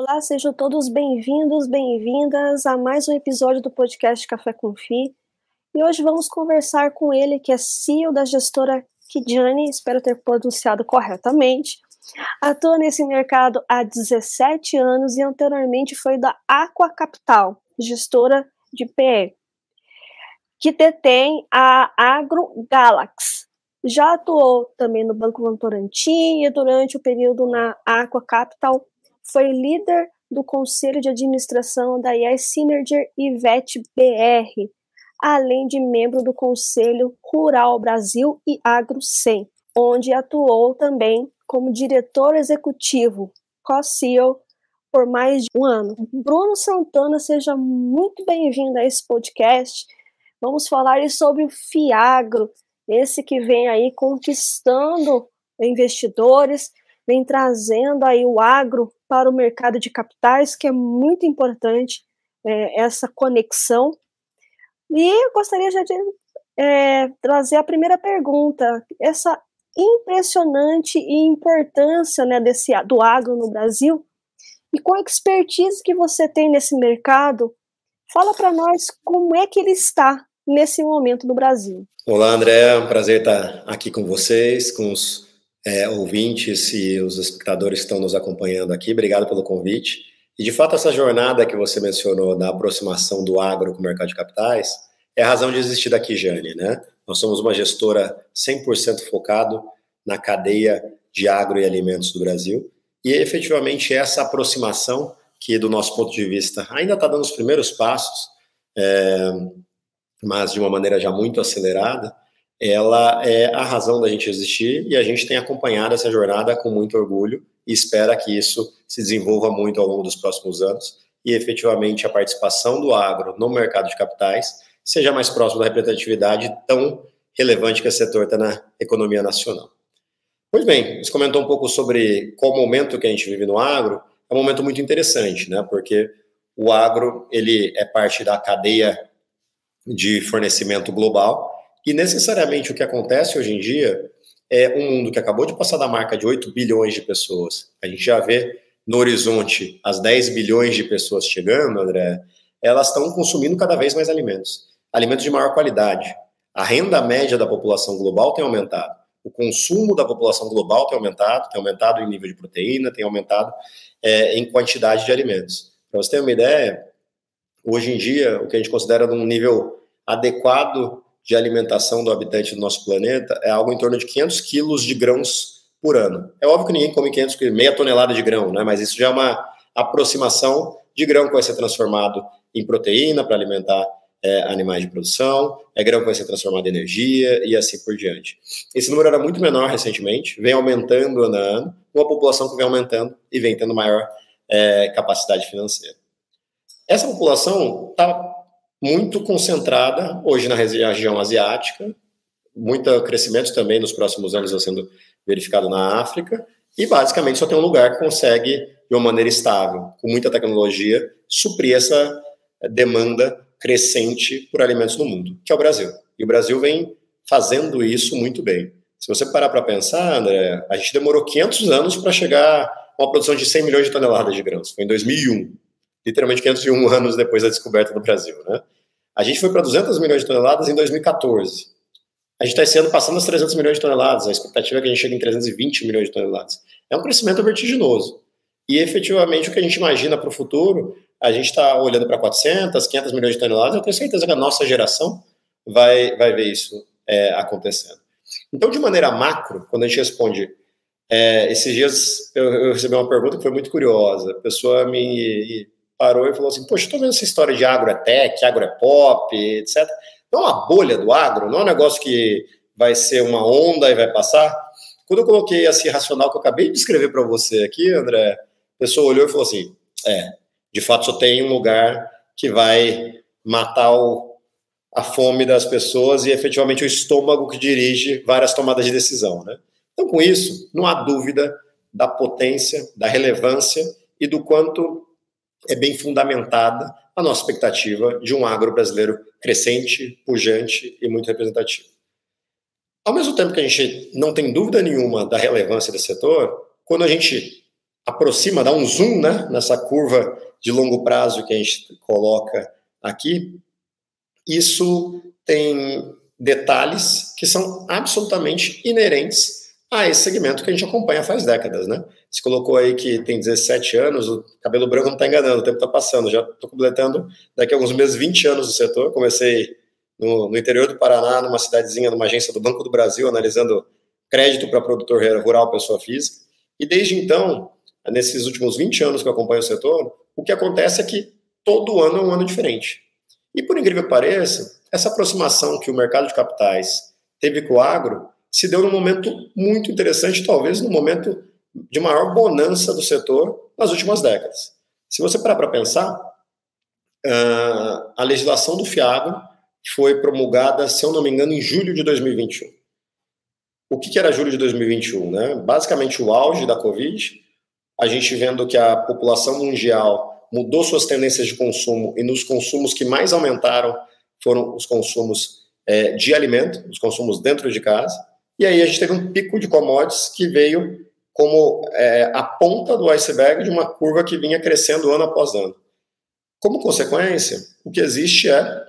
Olá, sejam todos bem-vindos, bem-vindas a mais um episódio do podcast Café com Fi. E hoje vamos conversar com ele, que é CEO da gestora Kidjani, espero ter pronunciado corretamente. Atua nesse mercado há 17 anos e anteriormente foi da Aqua Capital, gestora de PE, que detém a Agro Galax. Já atuou também no Banco Votorantim e durante o período na Aqua Capital foi líder do conselho de administração da Synergy e VET BR, além de membro do Conselho Rural Brasil e AgroSem, onde atuou também como diretor executivo, co-CEO, por mais de um ano. Bruno Santana, seja muito bem-vindo a esse podcast. Vamos falar sobre o Fiagro, esse que vem aí conquistando investidores, vem trazendo aí o agro para o mercado de capitais, que é muito importante é, essa conexão. E eu gostaria já de é, trazer a primeira pergunta, essa impressionante importância né, desse, do agro no Brasil, e com a expertise que você tem nesse mercado, fala para nós como é que ele está nesse momento no Brasil. Olá, André, é um prazer estar aqui com vocês, com os é, ouvintes e os espectadores que estão nos acompanhando aqui. Obrigado pelo convite. E, de fato, essa jornada que você mencionou da aproximação do agro com o mercado de capitais é a razão de existir da Kijane, né? Nós somos uma gestora 100% focado na cadeia de agro e alimentos do Brasil. E, efetivamente, essa aproximação, que, do nosso ponto de vista, ainda está dando os primeiros passos, é, mas de uma maneira já muito acelerada, ela é a razão da gente existir e a gente tem acompanhado essa jornada com muito orgulho e espera que isso se desenvolva muito ao longo dos próximos anos e efetivamente a participação do agro no mercado de capitais seja mais próximo da representatividade tão relevante que esse setor está na economia nacional. Pois bem, você comentou um pouco sobre qual momento que a gente vive no agro, é um momento muito interessante, né? Porque o agro ele é parte da cadeia de fornecimento global e necessariamente o que acontece hoje em dia é um mundo que acabou de passar da marca de 8 bilhões de pessoas. A gente já vê no horizonte as 10 bilhões de pessoas chegando, André, elas estão consumindo cada vez mais alimentos. Alimentos de maior qualidade. A renda média da população global tem aumentado. O consumo da população global tem aumentado, tem aumentado em nível de proteína, tem aumentado é, em quantidade de alimentos. Para você ter uma ideia, hoje em dia, o que a gente considera num nível adequado de alimentação do habitante do nosso planeta é algo em torno de 500 quilos de grãos por ano. É óbvio que ninguém come 500 quilos, meia tonelada de grão, né? mas isso já é uma aproximação de grão que vai ser transformado em proteína para alimentar é, animais de produção, é grão que vai ser transformado em energia e assim por diante. Esse número era muito menor recentemente, vem aumentando ano a ano, uma população que vem aumentando e vem tendo maior é, capacidade financeira. Essa população está muito concentrada hoje na região asiática, muito crescimento também nos próximos anos sendo verificado na África, e basicamente só tem um lugar que consegue, de uma maneira estável, com muita tecnologia, suprir essa demanda crescente por alimentos no mundo, que é o Brasil. E o Brasil vem fazendo isso muito bem. Se você parar para pensar, André, a gente demorou 500 anos para chegar a uma produção de 100 milhões de toneladas de grãos. Foi em 2001 literalmente 501 anos depois da descoberta do Brasil. Né? A gente foi para 200 milhões de toneladas em 2014. A gente está esse ano passando as 300 milhões de toneladas, a expectativa é que a gente chegue em 320 milhões de toneladas. É um crescimento vertiginoso. E efetivamente o que a gente imagina para o futuro, a gente está olhando para 400, 500 milhões de toneladas, eu tenho certeza que a nossa geração vai, vai ver isso é, acontecendo. Então, de maneira macro, quando a gente responde, é, esses dias eu, eu, recebi uma pergunta que foi muito curiosa. A pessoa me parou e falou assim: Poxa, estou vendo essa história de agro é tech, agro é pop, etc. Não é uma bolha do agro, não é um negócio que vai ser uma onda e vai passar. Quando eu coloquei esse racional que eu acabei de escrever para você aqui, André, a pessoa olhou e falou assim: É, de fato só tem um lugar que vai matar o, a fome das pessoas e efetivamente o estômago que dirige várias tomadas de decisão, né? Então, com isso, não há dúvida da potência, da relevância e do quanto é bem fundamentada a nossa expectativa de um agro brasileiro crescente, pujante e muito representativo. Ao mesmo tempo que a gente não tem dúvida nenhuma da relevância desse setor, quando a gente aproxima, dá um zoom né, nessa curva de longo prazo que a gente coloca aqui, isso tem detalhes que são absolutamente inerentes a esse segmento que a gente acompanha faz décadas, né? Você colocou aí que tem 17 anos, o cabelo branco não está enganando, o tempo está passando. Já estou completando daqui a alguns meses 20 anos no setor. Comecei no, no, interior do Paraná, numa cidadezinha, numa agência do Banco do Brasil, analisando crédito para produtor rural, pessoa física. E desde então, nesses últimos 20 anos que eu acompanho o setor, o que acontece é que todo ano é um ano diferente. E por incrível que pareça, essa aproximação que o mercado de capitais teve com o agro se deu num momento muito interessante, talvez no momento de maior bonança do setor nas últimas décadas. Se você parar para pensar, a legislação do FIAGRO foi promulgada, se eu não me engano, em julho de 2021. O que, era julho de 2021? Né? Basicamente, o auge da Covid, a gente vendo que a população mundial mudou suas tendências de consumo e nos consumos que mais aumentaram foram os consumos é, de alimento, os consumos dentro de casa. E aí a gente teve um pico de commodities que veio como é, a ponta do iceberg de uma curva que vinha crescendo ano após ano. Como consequência, o que existe é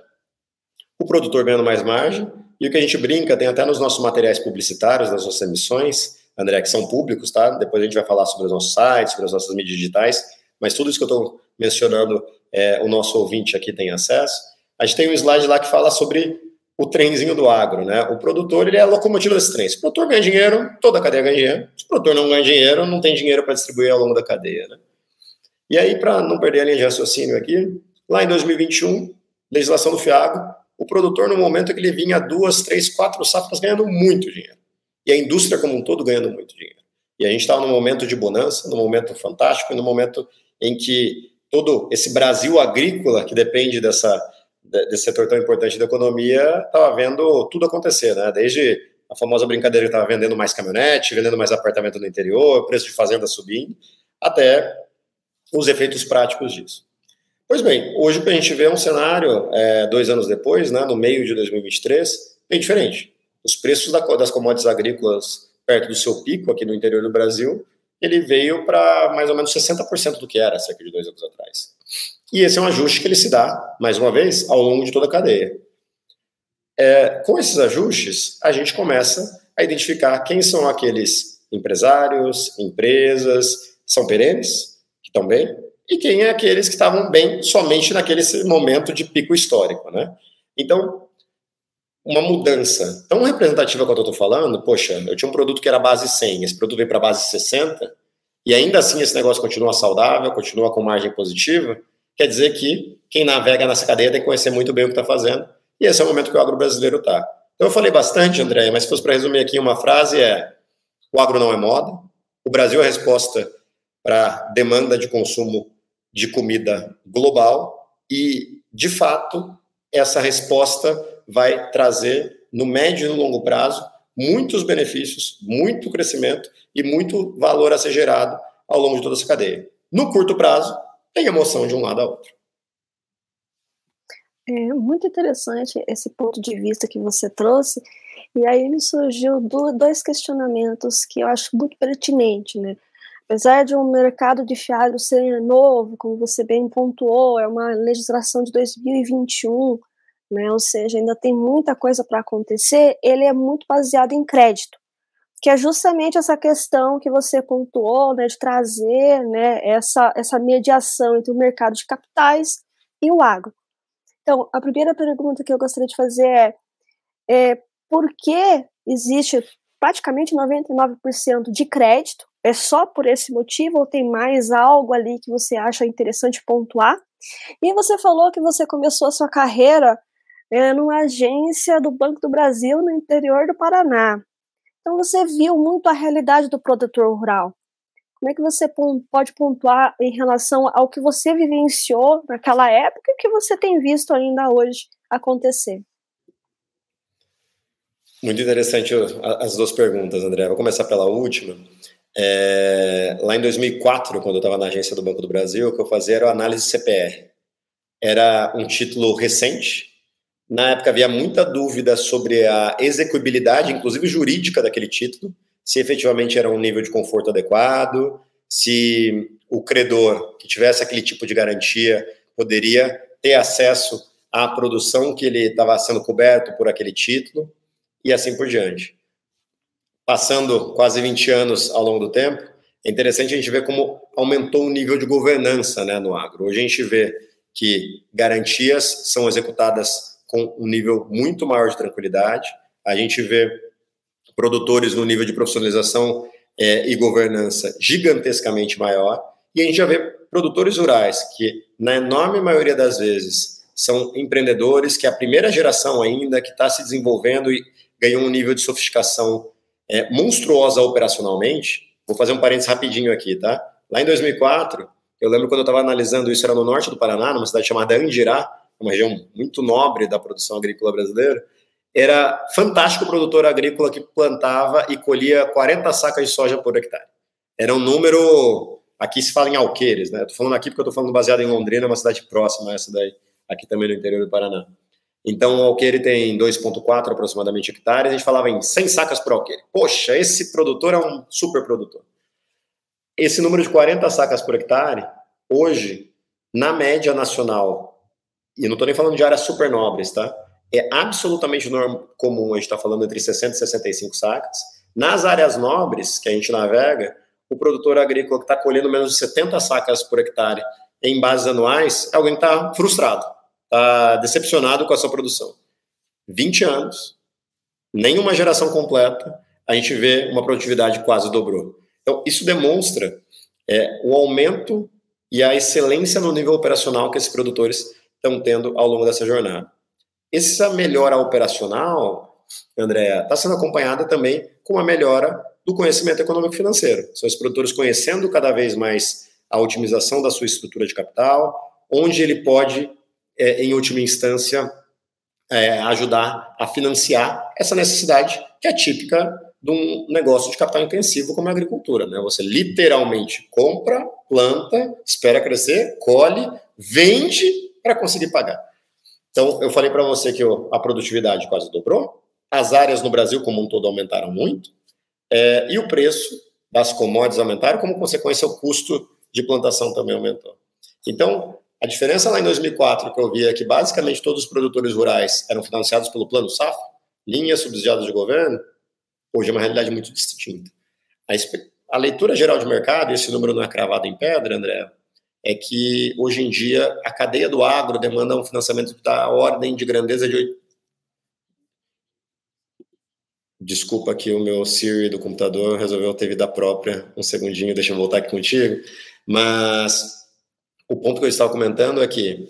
o produtor ganhando mais margem, e o que a gente brinca, tem até nos nossos materiais publicitários, nas nossas emissões, André, que são públicos, tá? Depois a gente vai falar sobre os nossos sites, sobre as nossas mídias digitais, mas tudo isso que eu estou mencionando, é, o nosso ouvinte aqui tem acesso. A gente tem um slide lá que fala sobre o trenzinho do agro, né? O produtor, ele é a locomotiva desse trem. Se o produtor ganha dinheiro, toda a cadeia ganha dinheiro. Se o produtor não ganha dinheiro, não tem dinheiro para distribuir ao longo da cadeia, né? E aí, para não perder a linha de raciocínio aqui, lá em 2021, legislação do FIAGO, o produtor, no momento que ele vinha duas, três, quatro safras ganhando muito dinheiro. E a indústria como um todo ganhando muito dinheiro. E a gente estava num momento de bonança, num momento fantástico, num momento em que todo esse Brasil agrícola, que depende dessa, desse setor tão importante da economia, estava vendo tudo acontecer, né? Desde a famosa brincadeira que estava vendendo mais caminhonete, vendendo mais apartamento no interior, preço de fazenda subindo, até os efeitos práticos disso. Pois bem, hoje o que a gente vê é um cenário, é, dois anos depois, né, no meio de 2023, bem diferente. Os preços da, das commodities agrícolas perto do seu pico aqui no interior do Brasil, ele veio para mais ou menos 60% do que era cerca de dois anos atrás. E esse é um ajuste que ele se dá, mais uma vez, ao longo de toda a cadeia. É, com esses ajustes, a gente começa a identificar quem são aqueles empresários, empresas, são perenes, que estão bem, e quem é aqueles que estavam bem somente naquele momento de pico histórico, né? Então, uma mudança tão representativa quanto eu estou falando, poxa, eu tinha um produto que era base 100, esse produto veio para base 60, e ainda assim esse negócio continua saudável, continua com margem positiva, quer dizer que quem navega nessa cadeia tem que conhecer muito bem o que está fazendo, e esse é o momento que o agro brasileiro está. Então eu falei bastante, André, mas se fosse para resumir aqui uma frase é, o agro não é moda, o Brasil é a resposta para demanda de consumo de comida global e, de fato, essa resposta vai trazer, no médio e no longo prazo, muitos benefícios, muito crescimento e muito valor a ser gerado ao longo de toda essa cadeia. No curto prazo, tem emoção de um lado a outro. É muito interessante esse ponto de vista que você trouxe, e aí me surgiu dois questionamentos que eu acho muito pertinentes, né? apesar de um mercado de fiado ser novo, como você bem pontuou, é uma legislação de 2021, né, ou seja, ainda tem muita coisa para acontecer, ele é muito baseado em crédito, que é justamente essa questão que você pontuou, né, de trazer né, essa, essa mediação entre o mercado de capitais e o agro. Então, a primeira pergunta que eu gostaria de fazer é, é por que existe praticamente 99% de crédito é só por esse motivo ou tem mais algo ali que você acha interessante pontuar? E você falou que você começou a sua carreira é, numa agência do Banco do Brasil no interior do Paraná. Então você viu muito a realidade do produtor rural. Como é que você pode pontuar em relação ao que você vivenciou naquela época e o que você tem visto ainda hoje acontecer? Muito interessante as duas perguntas, André. Vou começar pela última. É, lá em 2004, quando eu estava na agência do Banco do Brasil, o que eu fazia era análise CPR. Era um título recente. Na época havia muita dúvida sobre a execuibilidade, inclusive jurídica, daquele título, se efetivamente era um nível de conforto adequado, se o credor que tivesse aquele tipo de garantia poderia ter acesso à produção que ele estava sendo coberto por aquele título e assim por diante. Passando quase 20 anos ao longo do tempo, é interessante a gente ver como aumentou o nível de governança né, no agro. Hoje a gente vê que garantias são executadas com um nível muito maior de tranquilidade, a gente vê produtores no nível de profissionalização é, e governança gigantescamente maior, e a gente já vê produtores rurais que, na enorme maioria das vezes, são empreendedores que é a primeira geração ainda que está se desenvolvendo e ganhou um nível de sofisticação é, monstruosa operacionalmente. Vou fazer um parênteses rapidinho aqui, tá? Lá em 2004, eu lembro quando eu estava analisando isso, era no norte do Paraná, numa cidade chamada Andirá, uma região muito nobre da produção agrícola brasileira. Era fantástico produtor agrícola que plantava e colhia 40 sacas de soja por hectare. Era um número. Aqui se fala em alqueires, né? Estou falando aqui porque eu estou falando baseado em Londrina, uma cidade próxima a essa daí, aqui também no interior do Paraná. Então, o alqueire tem 2,4 aproximadamente hectares, a gente falava em 100 sacas por alqueire. Poxa, esse produtor é um super produtor. Esse número de 40 sacas por hectare, hoje, na média nacional, e não estou nem falando de áreas super nobres, tá? É absolutamente norm comum a gente estar tá falando entre 60 e 65 sacas. Nas áreas nobres que a gente navega, o produtor agrícola que está colhendo menos de 70 sacas por hectare em bases anuais é alguém que está frustrado, está decepcionado com a sua produção. 20 anos, nenhuma geração completa, a gente vê uma produtividade quase dobrou. Então, isso demonstra é, o aumento e a excelência no nível operacional que esses produtores estão tendo ao longo dessa jornada. Essa melhora operacional, André, está sendo acompanhada também com a melhora do conhecimento econômico financeiro. São os produtores conhecendo cada vez mais a otimização da sua estrutura de capital, onde ele pode, é, em última instância, é, ajudar a financiar essa necessidade que é típica de um negócio de capital intensivo como a agricultura. Né? Você literalmente compra, planta, espera crescer, colhe, vende para conseguir pagar. Então, eu falei para você que a produtividade quase dobrou, as áreas no Brasil como um todo aumentaram muito, é, e o preço das commodities aumentaram, como consequência, o custo de plantação também aumentou. Então, a diferença lá em 2004 que eu vi é que basicamente todos os produtores rurais eram financiados pelo Plano Safra, linhas subsidiadas de governo, Hoje é uma realidade muito distinta. A, a leitura geral de mercado, esse número não é cravado em pedra, André, é que hoje em dia a cadeia do agro demanda um financiamento da ordem de grandeza de. Desculpa que o meu Siri do computador resolveu ter vida própria. Um segundinho, deixa eu voltar aqui contigo. Mas o ponto que eu estava comentando é que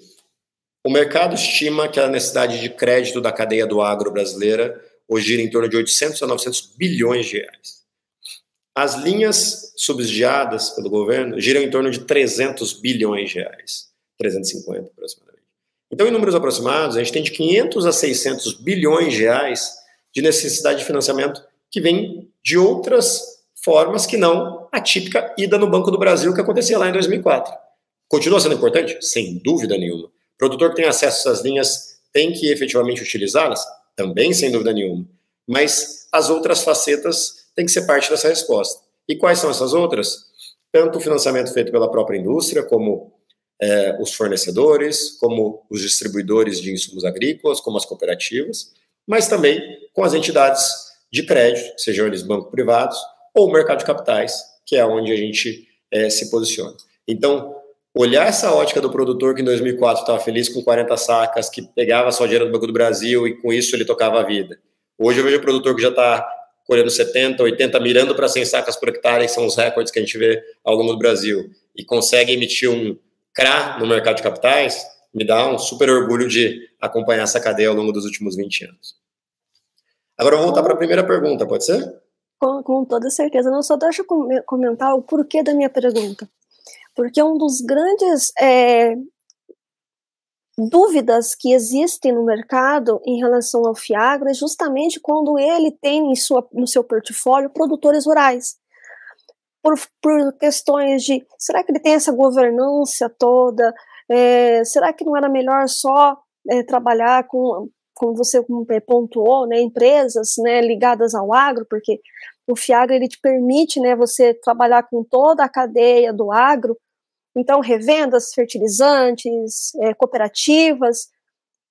o mercado estima que a necessidade de crédito da cadeia do agro brasileira hoje gira em torno de 800 a 900 bilhões de reais. As linhas subsidiadas pelo governo giram em torno de 300 bilhões de reais, 350 aproximadamente. Então, em números aproximados, a gente tem de 500 a 600 bilhões de reais de necessidade de financiamento que vem de outras formas que não a típica ida no Banco do Brasil que acontecia lá em 2004. Continua sendo importante? Sem dúvida nenhuma. O produtor que tem acesso essas linhas tem que efetivamente utilizá-las? também sem dúvida nenhuma. Mas as outras facetas têm que ser parte dessa resposta. E quais são essas outras? Tanto o financiamento feito pela própria indústria, como é, os fornecedores, como os distribuidores de insumos agrícolas, como as cooperativas, mas também com as entidades de crédito, sejam eles bancos privados ou mercado de capitais, que é onde a gente é, se posiciona. Então, olhar essa ótica do produtor que em 2004 estava feliz com 40 sacas, que pegava só dinheiro do Banco do Brasil e com isso ele tocava a vida. Hoje eu vejo o produtor que já está colhendo 70, 80, mirando para 100 sacas por hectare, que são os recordes que a gente vê ao longo do Brasil, e consegue emitir um CRA no mercado de capitais, me dá um super orgulho de acompanhar essa cadeia ao longo dos últimos 20 anos. Agora vou voltar para a primeira pergunta, pode ser? Com, com toda certeza. Não só deixa eu comentar o porquê da minha pergunta porque um dos grandes é, dúvidas que existem no mercado em relação ao Fiagro é justamente quando ele tem em sua, no seu portfólio produtores rurais. Por, por questões de será que ele tem essa governança toda? É, será que não era melhor só é, trabalhar com, como você pontuou, né, empresas né, ligadas ao agro, porque o Fiagro ele te permite, né, você trabalhar com toda a cadeia do agro, então revendas, fertilizantes, é, cooperativas,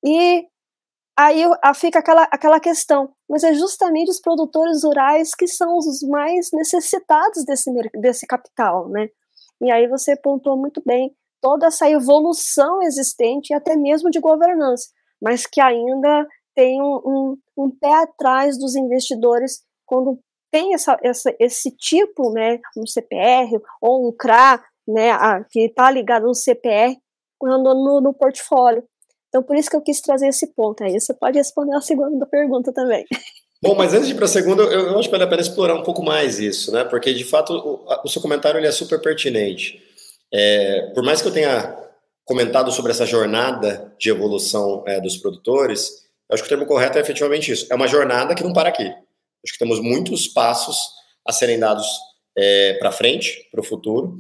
e aí fica aquela, aquela questão, mas é justamente os produtores rurais que são os mais necessitados desse, desse capital, né? E aí você pontuou muito bem toda essa evolução existente, até mesmo de governança, mas que ainda tem um, um, um pé atrás dos investidores quando tem essa, essa, esse tipo, né, um CPR ou um CRA, né, a, que está ligado no CPR, no, no portfólio. Então, por isso que eu quis trazer esse ponto aí. Você pode responder a segunda pergunta também. Bom, mas antes de ir para a segunda, eu, eu, acho que vale a pena explorar um pouco mais isso, né? Porque, de fato, o, o seu comentário ele é super pertinente. É, por mais que eu tenha comentado sobre essa jornada de evolução é, dos produtores, eu acho que o termo correto é efetivamente isso. É uma jornada que não para aqui. Acho que temos muitos passos a serem dados é, para frente, para o futuro.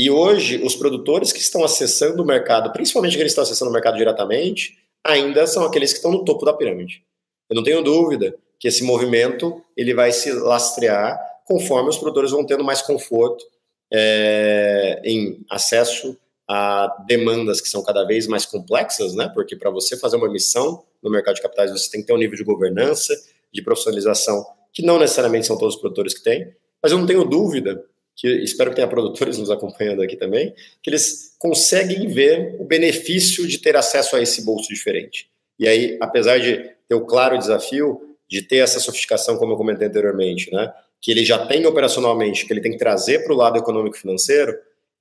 E hoje, os produtores que estão acessando o mercado, principalmente aqueles que estão acessando o mercado diretamente, ainda são aqueles que estão no topo da pirâmide. Eu não tenho dúvida que esse movimento ele vai se lastrear conforme os produtores vão tendo mais conforto é, em acesso a demandas que são cada vez mais complexas, né? Porque para você fazer uma missão no mercado de capitais, você tem que ter um nível de governança, de profissionalização, que não necessariamente são todos os produtores que têm. Mas eu não tenho dúvida que espero que tenha produtores nos acompanhando aqui também, que eles conseguem ver o benefício de ter acesso a esse bolso diferente. E aí, apesar de ter o claro desafio de ter essa sofisticação, como eu comentei anteriormente, né, que ele já tem operacionalmente, que ele tem que trazer para o lado econômico financeiro,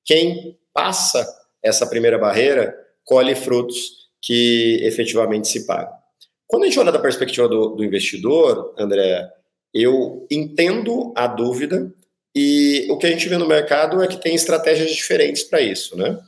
quem passa essa primeira barreira colhe frutos que efetivamente se pagam. Quando a gente olha da perspectiva do, do investidor, André, eu entendo a dúvida e o que a gente vê no mercado é que tem estratégias diferentes para isso, né?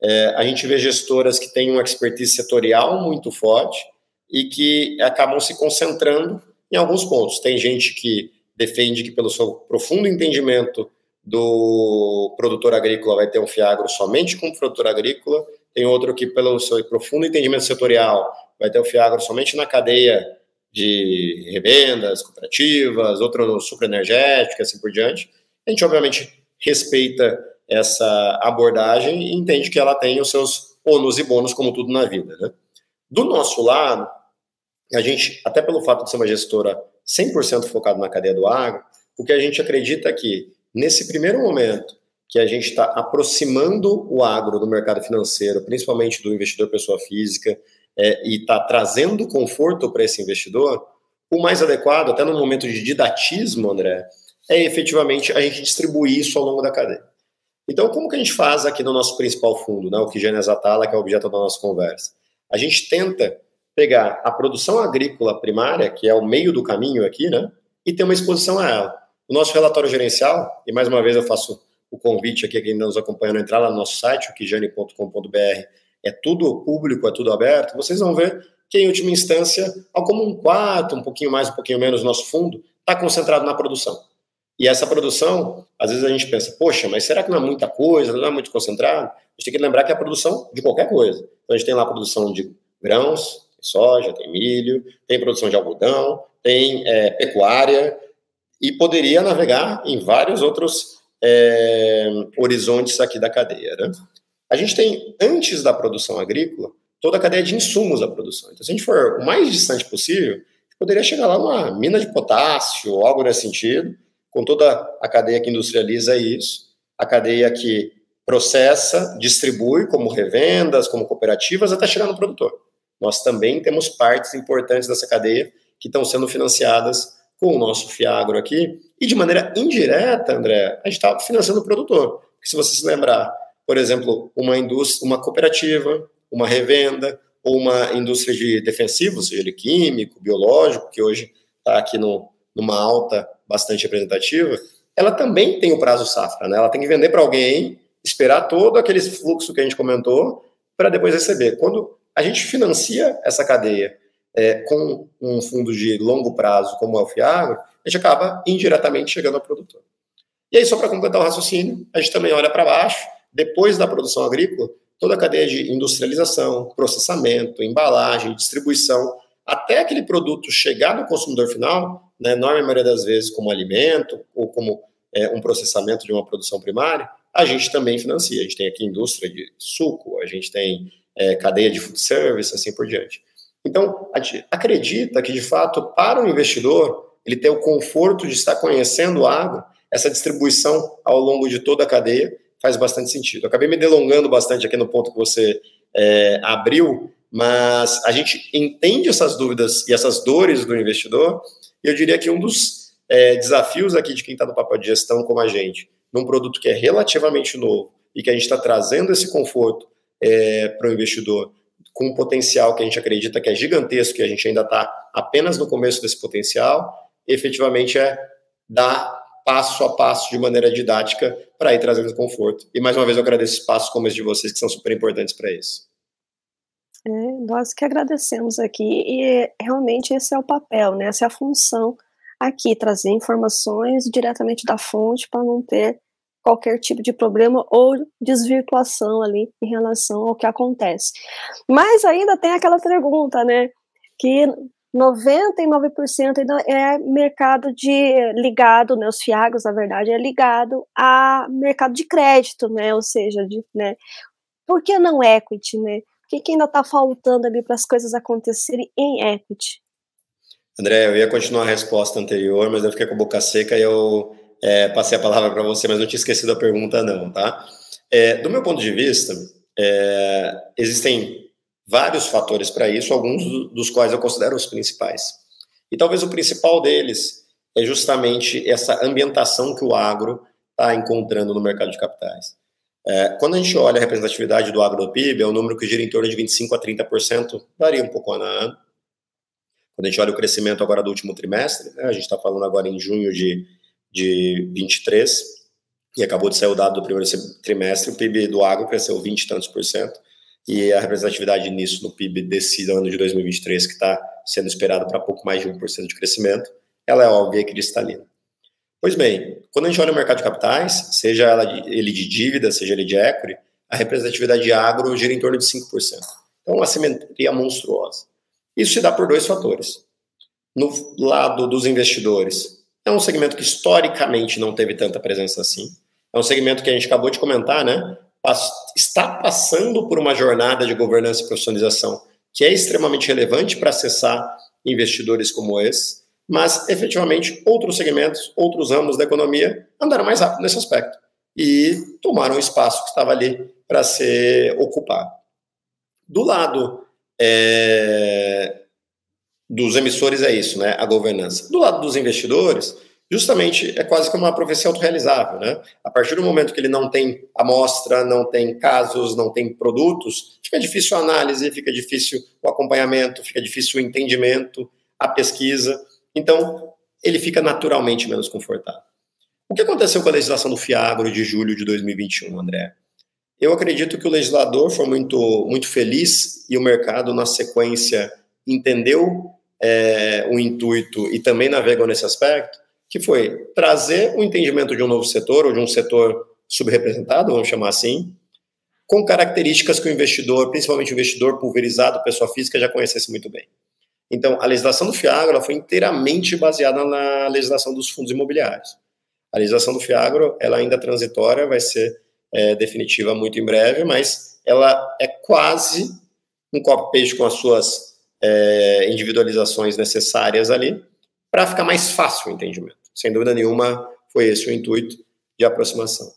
É, a gente vê gestoras que têm uma expertise setorial muito forte e que acabam se concentrando em alguns pontos. Tem gente que defende que, pelo seu profundo entendimento do produtor agrícola, vai ter um fiagro somente com o produtor agrícola. Tem outro que, pelo seu profundo entendimento setorial, vai ter o fiagro somente na cadeia de revendas, cooperativas, outro no superenergético, assim por diante. A gente, obviamente, respeita essa abordagem e entende que ela tem os seus ônus e bônus, como tudo na vida. Né? Do nosso lado, a gente, até pelo fato de ser uma gestora 100% focada na cadeia do agro, o que a gente acredita é que, nesse primeiro momento, que a gente está aproximando o agro do mercado financeiro, principalmente do investidor pessoa física, é, e está trazendo conforto para esse investidor, o mais adequado, até no momento de didatismo, André, é efetivamente a gente distribuir isso ao longo da cadeia. Então, como que a gente faz aqui no nosso principal fundo, né, o Kigenes Atala, que é o objeto da nossa conversa? A gente tenta pegar a produção agrícola primária, que é o meio do caminho aqui, né, e ter uma exposição a ela. O nosso relatório gerencial, e mais uma vez eu faço o convite aqui a quem nos acompanha a entrar lá no nosso site, o kijane.com.br, é tudo público, é tudo aberto, vocês vão ver que, em última instância, ao como um quarto, um pouquinho mais, um pouquinho menos, nosso fundo está concentrado na produção. E essa produção, às vezes a gente pensa, poxa, mas será que não é muita coisa, não é muito concentrado? A gente tem que lembrar que é a produção de qualquer coisa. Então a gente tem lá a produção de grãos, tem soja, tem milho, tem produção de algodão, tem é, pecuária, e poderia navegar em vários outros é, horizontes aqui da cadeia. Né? A gente tem, antes da produção agrícola, toda a cadeia de insumos da produção. Então, se a gente for o mais distante possível, poderia chegar lá numa mina de potássio, algo nesse sentido, com toda a cadeia que industrializa isso, a cadeia que processa, distribui como revendas, como cooperativas, até chegar no produtor. Nós também temos partes importantes dessa cadeia que estão sendo financiadas com o nosso Fiagro aqui, e de maneira indireta, André, a gente está financiando o produtor. Porque se você se lembrar, por exemplo, uma indústria, uma cooperativa, uma revenda, ou uma indústria de defensivos, seja ele químico, biológico, que hoje está aqui no, numa alta bastante representativa, ela também tem o prazo safra, né? Ela tem que vender para alguém, esperar todo aquele fluxo que a gente comentou, para depois receber. Quando a gente financia essa cadeia é, com um fundo de longo prazo, como é o Fiagro, a gente acaba indiretamente chegando ao produtor. E aí, só para completar o raciocínio, a gente também olha para baixo, depois da produção agrícola, toda a cadeia de industrialização, processamento, embalagem, distribuição, até aquele produto chegar no consumidor final, na enorme maioria das vezes, como alimento ou como é, um processamento de uma produção primária, a gente também financia. A gente tem aqui indústria de suco, a gente tem é, cadeia de food service, assim por diante. Então, a gente acredita que, de fato, para o investidor, ele ter o conforto de estar conhecendo o agro, essa distribuição ao longo de toda a cadeia faz bastante sentido. Eu acabei me delongando bastante aqui no ponto que você é, abriu, mas a gente entende essas dúvidas e essas dores do investidor, e eu diria que um dos é, desafios aqui de quem está no papel de gestão como a gente, num produto que é relativamente novo e que a gente está trazendo esse conforto é, para o investidor, com um potencial que a gente acredita que é gigantesco, e a gente ainda está apenas no começo desse potencial, efetivamente é dar passo a passo de maneira didática para ir trazendo conforto. E mais uma vez eu agradeço espaços como esse de vocês que são super importantes para isso. É, nós que agradecemos aqui e realmente esse é o papel, né? Essa é a função aqui, trazer informações diretamente da fonte para não ter qualquer tipo de problema ou desvirtuação ali em relação ao que acontece. Mas ainda tem aquela pergunta, né? Que 99% ainda é mercado de ligado, né, os fiagos, na verdade, é ligado a mercado de crédito, né, ou seja, de, né, por que não equity, né? O que, que ainda está faltando ali para as coisas acontecerem em equity? André, eu ia continuar a resposta anterior, mas eu fiquei com a boca seca e eu é, passei a palavra para você, mas não tinha esquecido a pergunta não, tá? É, do meu ponto de vista, é, existem vários fatores para isso, alguns dos quais eu considero os principais. E talvez o principal deles é justamente essa ambientação que o agro está encontrando no mercado de capitais. É, quando a gente olha a representatividade do agro do PIB, é um número que gira em torno de 25% a 30%, varia um pouco ano a ano. Quando a gente olha o crescimento agora do último trimestre, né, a gente está falando agora em junho de, de 23, e acabou de sair o dado do primeiro trimestre, o PIB do agro cresceu 20 e tantos por cento, e a representatividade nisso no PIB desse ano de 2023, que está sendo esperado para pouco mais de 1% de crescimento, ela é óbvia e cristalina. Pois bem, quando a gente olha o mercado de capitais, seja ele de dívida, seja ele de equity, a representatividade de agro gira em torno de 5%. Então, uma simetria monstruosa. Isso se dá por dois fatores. No lado dos investidores, é um segmento que historicamente não teve tanta presença assim. É um segmento que a gente acabou de comentar, né? está passando por uma jornada de governança e profissionalização que é extremamente relevante para acessar investidores como esse, mas efetivamente outros segmentos, outros ramos da economia andaram mais rápido nesse aspecto e tomaram o espaço que estava ali para ser ocupado. Do lado é, dos emissores é isso, né, a governança. Do lado dos investidores, justamente é quase como uma profecia autorrealizável, né? A partir do momento que ele não tem amostra, não tem casos, não tem produtos, fica difícil a análise, fica difícil o acompanhamento, fica difícil o entendimento, a pesquisa. Então, ele fica naturalmente menos confortável. O que aconteceu com a legislação do FIAGRO de julho de 2021, André? Eu acredito que o legislador foi muito, muito feliz e o mercado, na sequência, entendeu é, o intuito e também navegou nesse aspecto, que foi trazer o entendimento de um novo setor, ou de um setor subrepresentado, vamos chamar assim, com características que o investidor, principalmente o investidor pulverizado, pessoa física, já conhecesse muito bem. Então, a legislação do FIAGRO foi inteiramente baseada na legislação dos fundos imobiliários. A legislação do FIAGRO, ela ainda é transitória, vai ser é, definitiva muito em breve, mas ela é quase um copy-paste com as suas é, individualizações necessárias ali, para ficar mais fácil o entendimento. Sem dúvida nenhuma, foi esse o intuito de aproximação.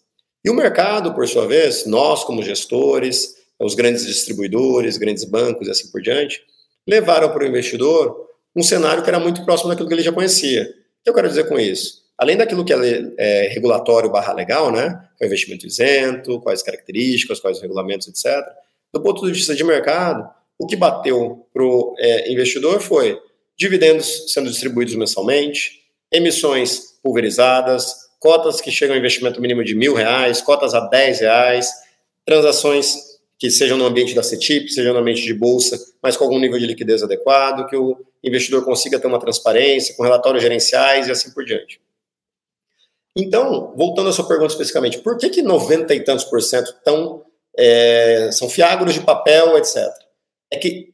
E o mercado, por sua vez, nós como gestores, os grandes distribuidores, grandes bancos e assim por diante, levaram para o investidor um cenário que era muito próximo daquilo que ele já conhecia. O que eu quero dizer com isso? Além daquilo que é, é regulatório barra legal, né? O investimento isento, quais características, quais os regulamentos, etc. Do ponto de vista de mercado, o que bateu para o é, investidor foi dividendos sendo distribuídos mensalmente, emissões pulverizadas, cotas que chegam ao investimento mínimo de mil reais, cotas a dez reais, transações que sejam no ambiente da CETIP, sejam no ambiente de bolsa, mas com algum nível de liquidez adequado, que o investidor consiga ter uma transparência, com relatórios gerenciais e assim por diante. Então, voltando à sua pergunta especificamente, por que que 90 e tantos por cento tão, é, são fiagros de papel, etc. É que,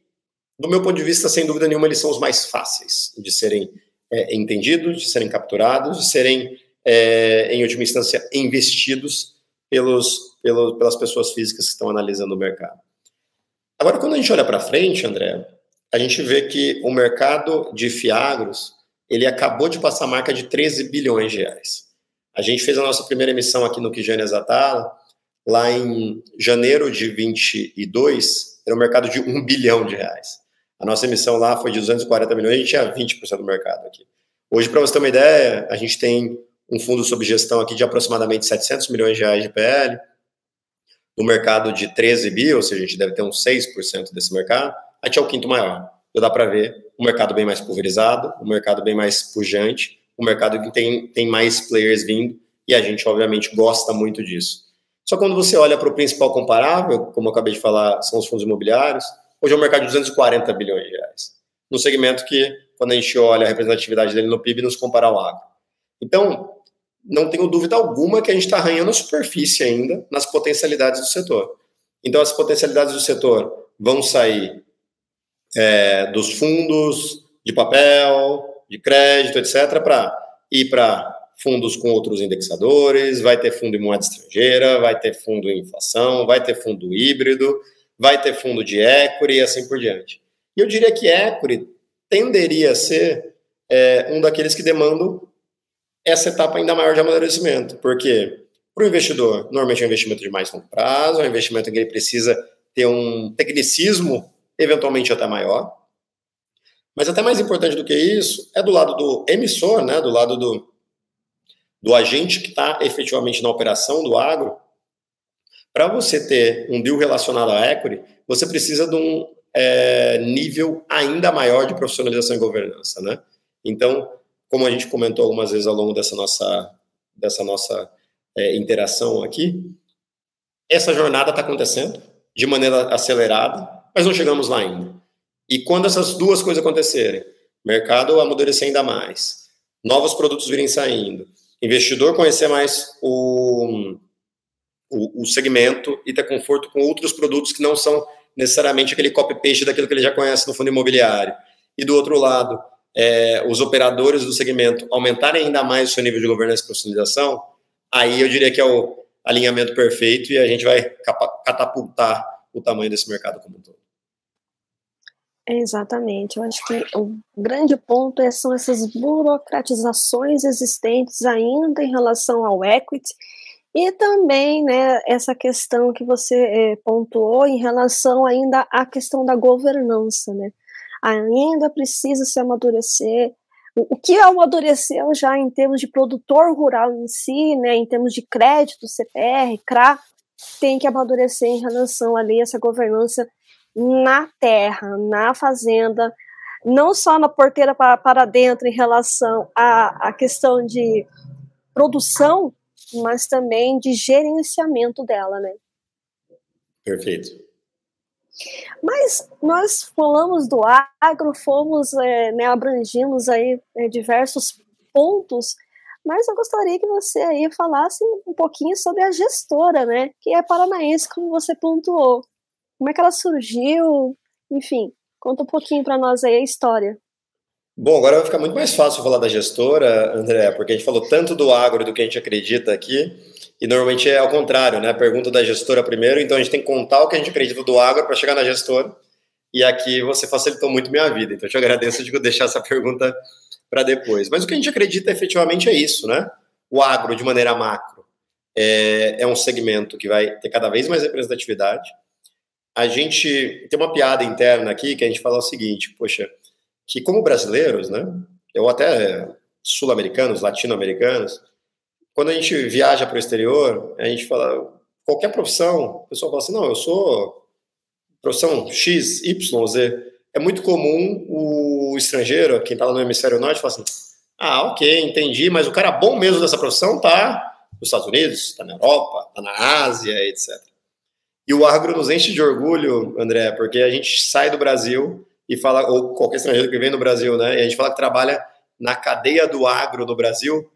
do meu ponto de vista, sem dúvida nenhuma, eles são os mais fáceis de serem é, entendidos, de serem capturados, de serem, é, em última instância, investidos pelos, pelos, pelas pessoas físicas que estão analisando o mercado. Agora, quando a gente olha para frente, André, a gente vê que o mercado de fiagros ele acabou de passar a marca de 13 bilhões de reais. A gente fez a nossa primeira emissão aqui no Kijane Exatala, lá em janeiro de 22, era um mercado de 1 bilhão de reais. A nossa emissão lá foi de 240 milhões, a gente tinha 20% do mercado aqui. Hoje, para você ter uma ideia, a gente tem um fundo sob gestão aqui de aproximadamente 700 milhões de reais de PL, no mercado de 13 bi, ou seja, a gente deve ter uns 6% desse mercado, a gente é o quinto maior. Então dá para ver um mercado bem mais pulverizado, um mercado bem mais pujante, um mercado que tem, tem mais players vindo, e a gente, obviamente, gosta muito disso. Só quando você olha para o principal comparável, como eu acabei de falar, são os fundos imobiliários, hoje é um mercado de 240 bilhões de reais. No segmento que, quando a gente olha a representatividade dele no PIB, nos compara ao agro. Então, não tenho dúvida alguma que a gente está arranhando a superfície ainda nas potencialidades do setor. Então, as potencialidades do setor vão sair é, dos fundos de papel, de crédito, etc., para ir para fundos com outros indexadores, vai ter fundo em moeda estrangeira, vai ter fundo em inflação, vai ter fundo híbrido, vai ter fundo de equity e assim por diante. E eu diria que equity tenderia a ser é, um daqueles que demandam essa etapa ainda maior de amadurecimento, porque para o investidor, normalmente é um investimento de mais longo prazo, é um investimento em que ele precisa ter um tecnicismo eventualmente até maior. Mas até mais importante do que isso é do lado do emissor, né, do lado do, do agente que está efetivamente na operação do agro. Para você ter um deal relacionado à equity, você precisa de um é, nível ainda maior de profissionalização e governança, né? Então, como a gente comentou algumas vezes ao longo dessa nossa, dessa nossa é, interação aqui, essa jornada está acontecendo de maneira acelerada, mas não chegamos lá ainda. E quando essas duas coisas acontecerem, mercado amadurecer ainda mais, novos produtos virem saindo, investidor conhecer mais o, o, o segmento e ter conforto com outros produtos que não são necessariamente aquele copy-paste daquilo que ele já conhece no fundo imobiliário. E do outro lado, é, os operadores do segmento aumentarem ainda mais o seu nível de governança e profissionalização, aí eu diria que é o alinhamento perfeito e a gente vai catapultar o tamanho desse mercado como um todo. Exatamente. Eu acho que o grande ponto é, são essas burocratizações existentes ainda em relação ao equity e também né, essa questão que você é, pontuou em relação ainda à questão da governança. Né? Ainda precisa se amadurecer. O, o que amadureceu já em termos de produtor rural em si, né, em termos de crédito, CPR, CRA, tem que amadurecer em relação ali a essa governança na terra, na fazenda, não só na porteira para, para dentro em relação à, à questão de produção, mas também de gerenciamento dela, né? Perfeito. Mas nós falamos do agro, fomos, é, né, aí é, diversos pontos, mas eu gostaria que você aí falasse um pouquinho sobre a gestora, né, que é paranaense, como você pontuou. Como é que ela surgiu? Enfim, conta um pouquinho para nós aí a história. Bom, agora vai ficar muito mais fácil falar da gestora, André, porque a gente falou tanto do agro do que a gente acredita aqui, e normalmente é ao contrário, né? Pergunta da gestora primeiro, então a gente tem que contar o que a gente acredita do agro para chegar na gestora. E aqui você facilitou muito minha vida, então eu te agradeço de deixar essa pergunta para depois. Mas o que a gente acredita efetivamente é isso, né? O agro, de maneira macro, é, é um segmento que vai ter cada vez mais representatividade, a gente tem uma piada interna aqui que a gente fala o seguinte, poxa, que como brasileiros, né, ou até sul-americanos, latino-americanos, quando a gente viaja para o exterior, a gente fala, qualquer profissão, o pessoal fala assim, não, eu sou profissão X, Y, Z. É muito comum o estrangeiro, quem está lá no hemisfério norte, falar assim, ah, ok, entendi, mas o cara bom mesmo dessa profissão tá nos Estados Unidos, está na Europa, está na Ásia, etc. E o agro nos enche de orgulho, André, porque a gente sai do Brasil e fala, ou qualquer estrangeiro que vem no Brasil, né? E a gente fala que trabalha na cadeia do agro no Brasil,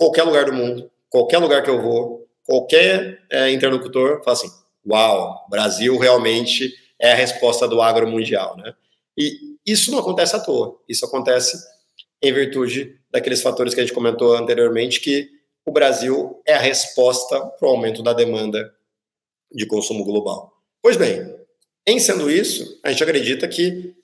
qualquer lugar do mundo, qualquer lugar que eu vou, qualquer é, interlocutor fala assim: uau, Brasil realmente é a resposta do agro mundial, né? E isso não acontece à toa, isso acontece em virtude daqueles fatores que a gente comentou anteriormente, que o Brasil é a resposta para o aumento da demanda de consumo global. Pois bem, em sendo isso, a gente acredita que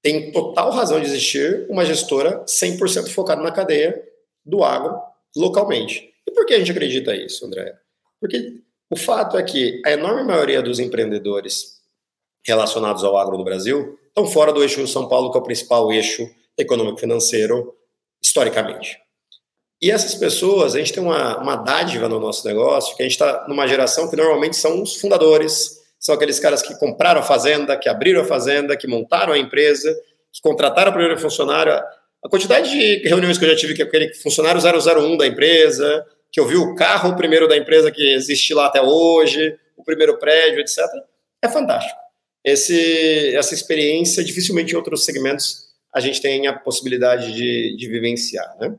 tem total razão de existir uma gestora 100% focada na cadeia do agro localmente. E por que a gente acredita isso, André? Porque o fato é que a enorme maioria dos empreendedores relacionados ao agro no Brasil estão fora do eixo Rio São Paulo, que é o principal eixo econômico-financeiro historicamente. E essas pessoas, a gente tem uma, uma dádiva no nosso negócio, que a gente está numa geração que normalmente são os fundadores, são aqueles caras que compraram a fazenda, que abriram a fazenda, que montaram a empresa, que contrataram o primeiro funcionário. A quantidade de reuniões que eu já tive com aquele funcionário 001 da empresa, que eu vi o carro primeiro da empresa que existe lá até hoje, o primeiro prédio, etc., é fantástico. Esse, essa experiência, dificilmente em outros segmentos, a gente tem a possibilidade de, de vivenciar. Né?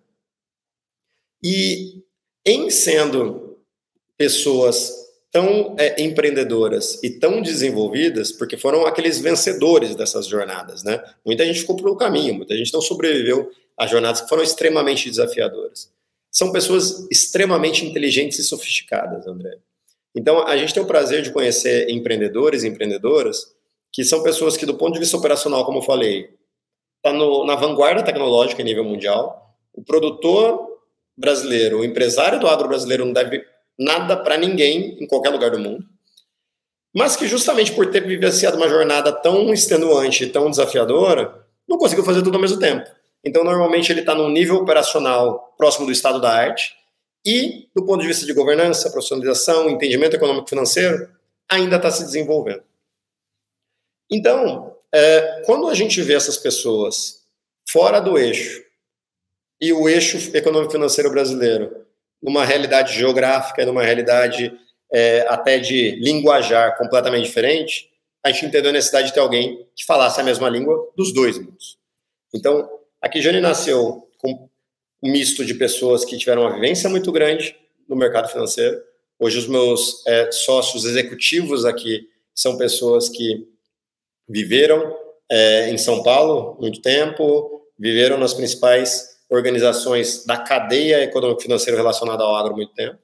E em sendo pessoas tão é, empreendedoras e tão desenvolvidas, porque foram aqueles vencedores dessas jornadas, né? Muita gente ficou pelo caminho, muita gente não sobreviveu a jornadas que foram extremamente desafiadoras. São pessoas extremamente inteligentes e sofisticadas, André. Então, a gente tem o prazer de conhecer empreendedores e empreendedoras que são pessoas que, do ponto de vista operacional, como eu falei, está na vanguarda tecnológica em nível mundial. O produtor brasileiro, o empresário do agro brasileiro não deve nada para ninguém em qualquer lugar do mundo, mas que justamente por ter vivenciado uma jornada tão extenuante, tão desafiadora, não conseguiu fazer tudo ao mesmo tempo. Então, normalmente, ele está num nível operacional próximo do estado da arte e, do ponto de vista de governança, profissionalização, entendimento econômico-financeiro, ainda está se desenvolvendo. Então, é, quando a gente vê essas pessoas fora do eixo e o eixo econômico-financeiro brasileiro numa realidade geográfica numa realidade é, até de linguajar completamente diferente, a gente entendeu a necessidade de ter alguém que falasse a mesma língua dos dois mundos. Então, a Kijane nasceu com um misto de pessoas que tiveram uma vivência muito grande no mercado financeiro. Hoje, os meus é, sócios executivos aqui são pessoas que viveram é, em São Paulo muito tempo, viveram nas principais organizações da cadeia econômico-financeira relacionada ao agro há muito tempo.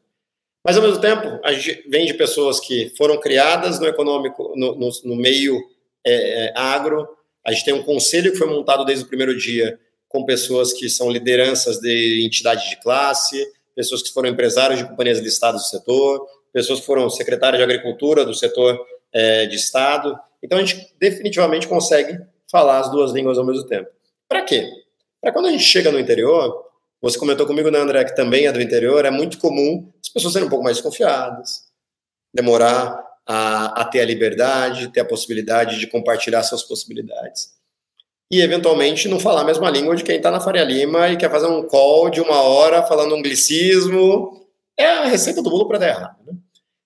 Mas, ao mesmo tempo, a gente vem de pessoas que foram criadas no econômico, no, no, no meio é, é, agro. A gente tem um conselho que foi montado desde o primeiro dia com pessoas que são lideranças de entidade de classe, pessoas que foram empresários de companhias listadas do setor, pessoas que foram secretários de agricultura do setor é, de Estado. Então, a gente definitivamente consegue falar as duas línguas ao mesmo tempo. Para quê? Para quando a gente chega no interior, você comentou comigo, né, André, que também é do interior, é muito comum as pessoas serem um pouco mais desconfiadas, demorar a, a ter a liberdade, ter a possibilidade de compartilhar suas possibilidades. E, eventualmente, não falar a mesma língua de quem está na Faria Lima e quer fazer um call de uma hora falando anglicismo. É a receita do bolo para dar errado. Né?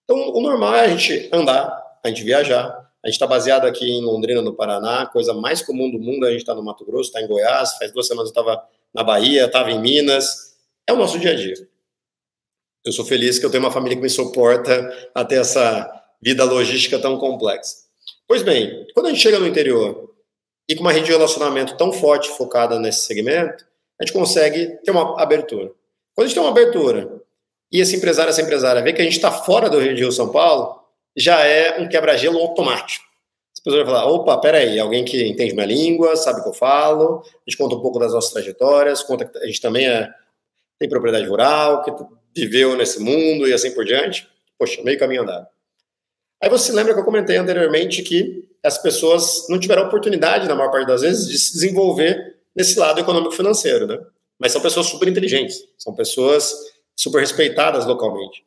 Então, o normal é a gente andar, a gente viajar, a gente está baseado aqui em Londrina, no Paraná, coisa mais comum do mundo, a gente está no Mato Grosso, está em Goiás, faz duas semanas eu estava na Bahia, estava em Minas. É o nosso dia a dia. Eu sou feliz que eu tenho uma família que me suporta até essa vida logística tão complexa. Pois bem, quando a gente chega no interior e com uma rede de relacionamento tão forte focada nesse segmento, a gente consegue ter uma abertura. Quando a gente tem uma abertura e esse empresário, essa empresária vê que a gente está fora do Rio de Rio São Paulo, já é um quebra-gelo automático. As pessoas vão falar, opa, peraí, alguém que entende minha língua, sabe o que eu falo, a gente conta um pouco das nossas trajetórias, conta que a gente também é, tem propriedade rural, que viveu nesse mundo e assim por diante. Poxa, meio caminho andado. Aí você lembra que eu comentei anteriormente que as pessoas não tiveram oportunidade, na maior parte das vezes, de se desenvolver nesse lado econômico-financeiro, né? Mas são pessoas super inteligentes, são pessoas super respeitadas localmente.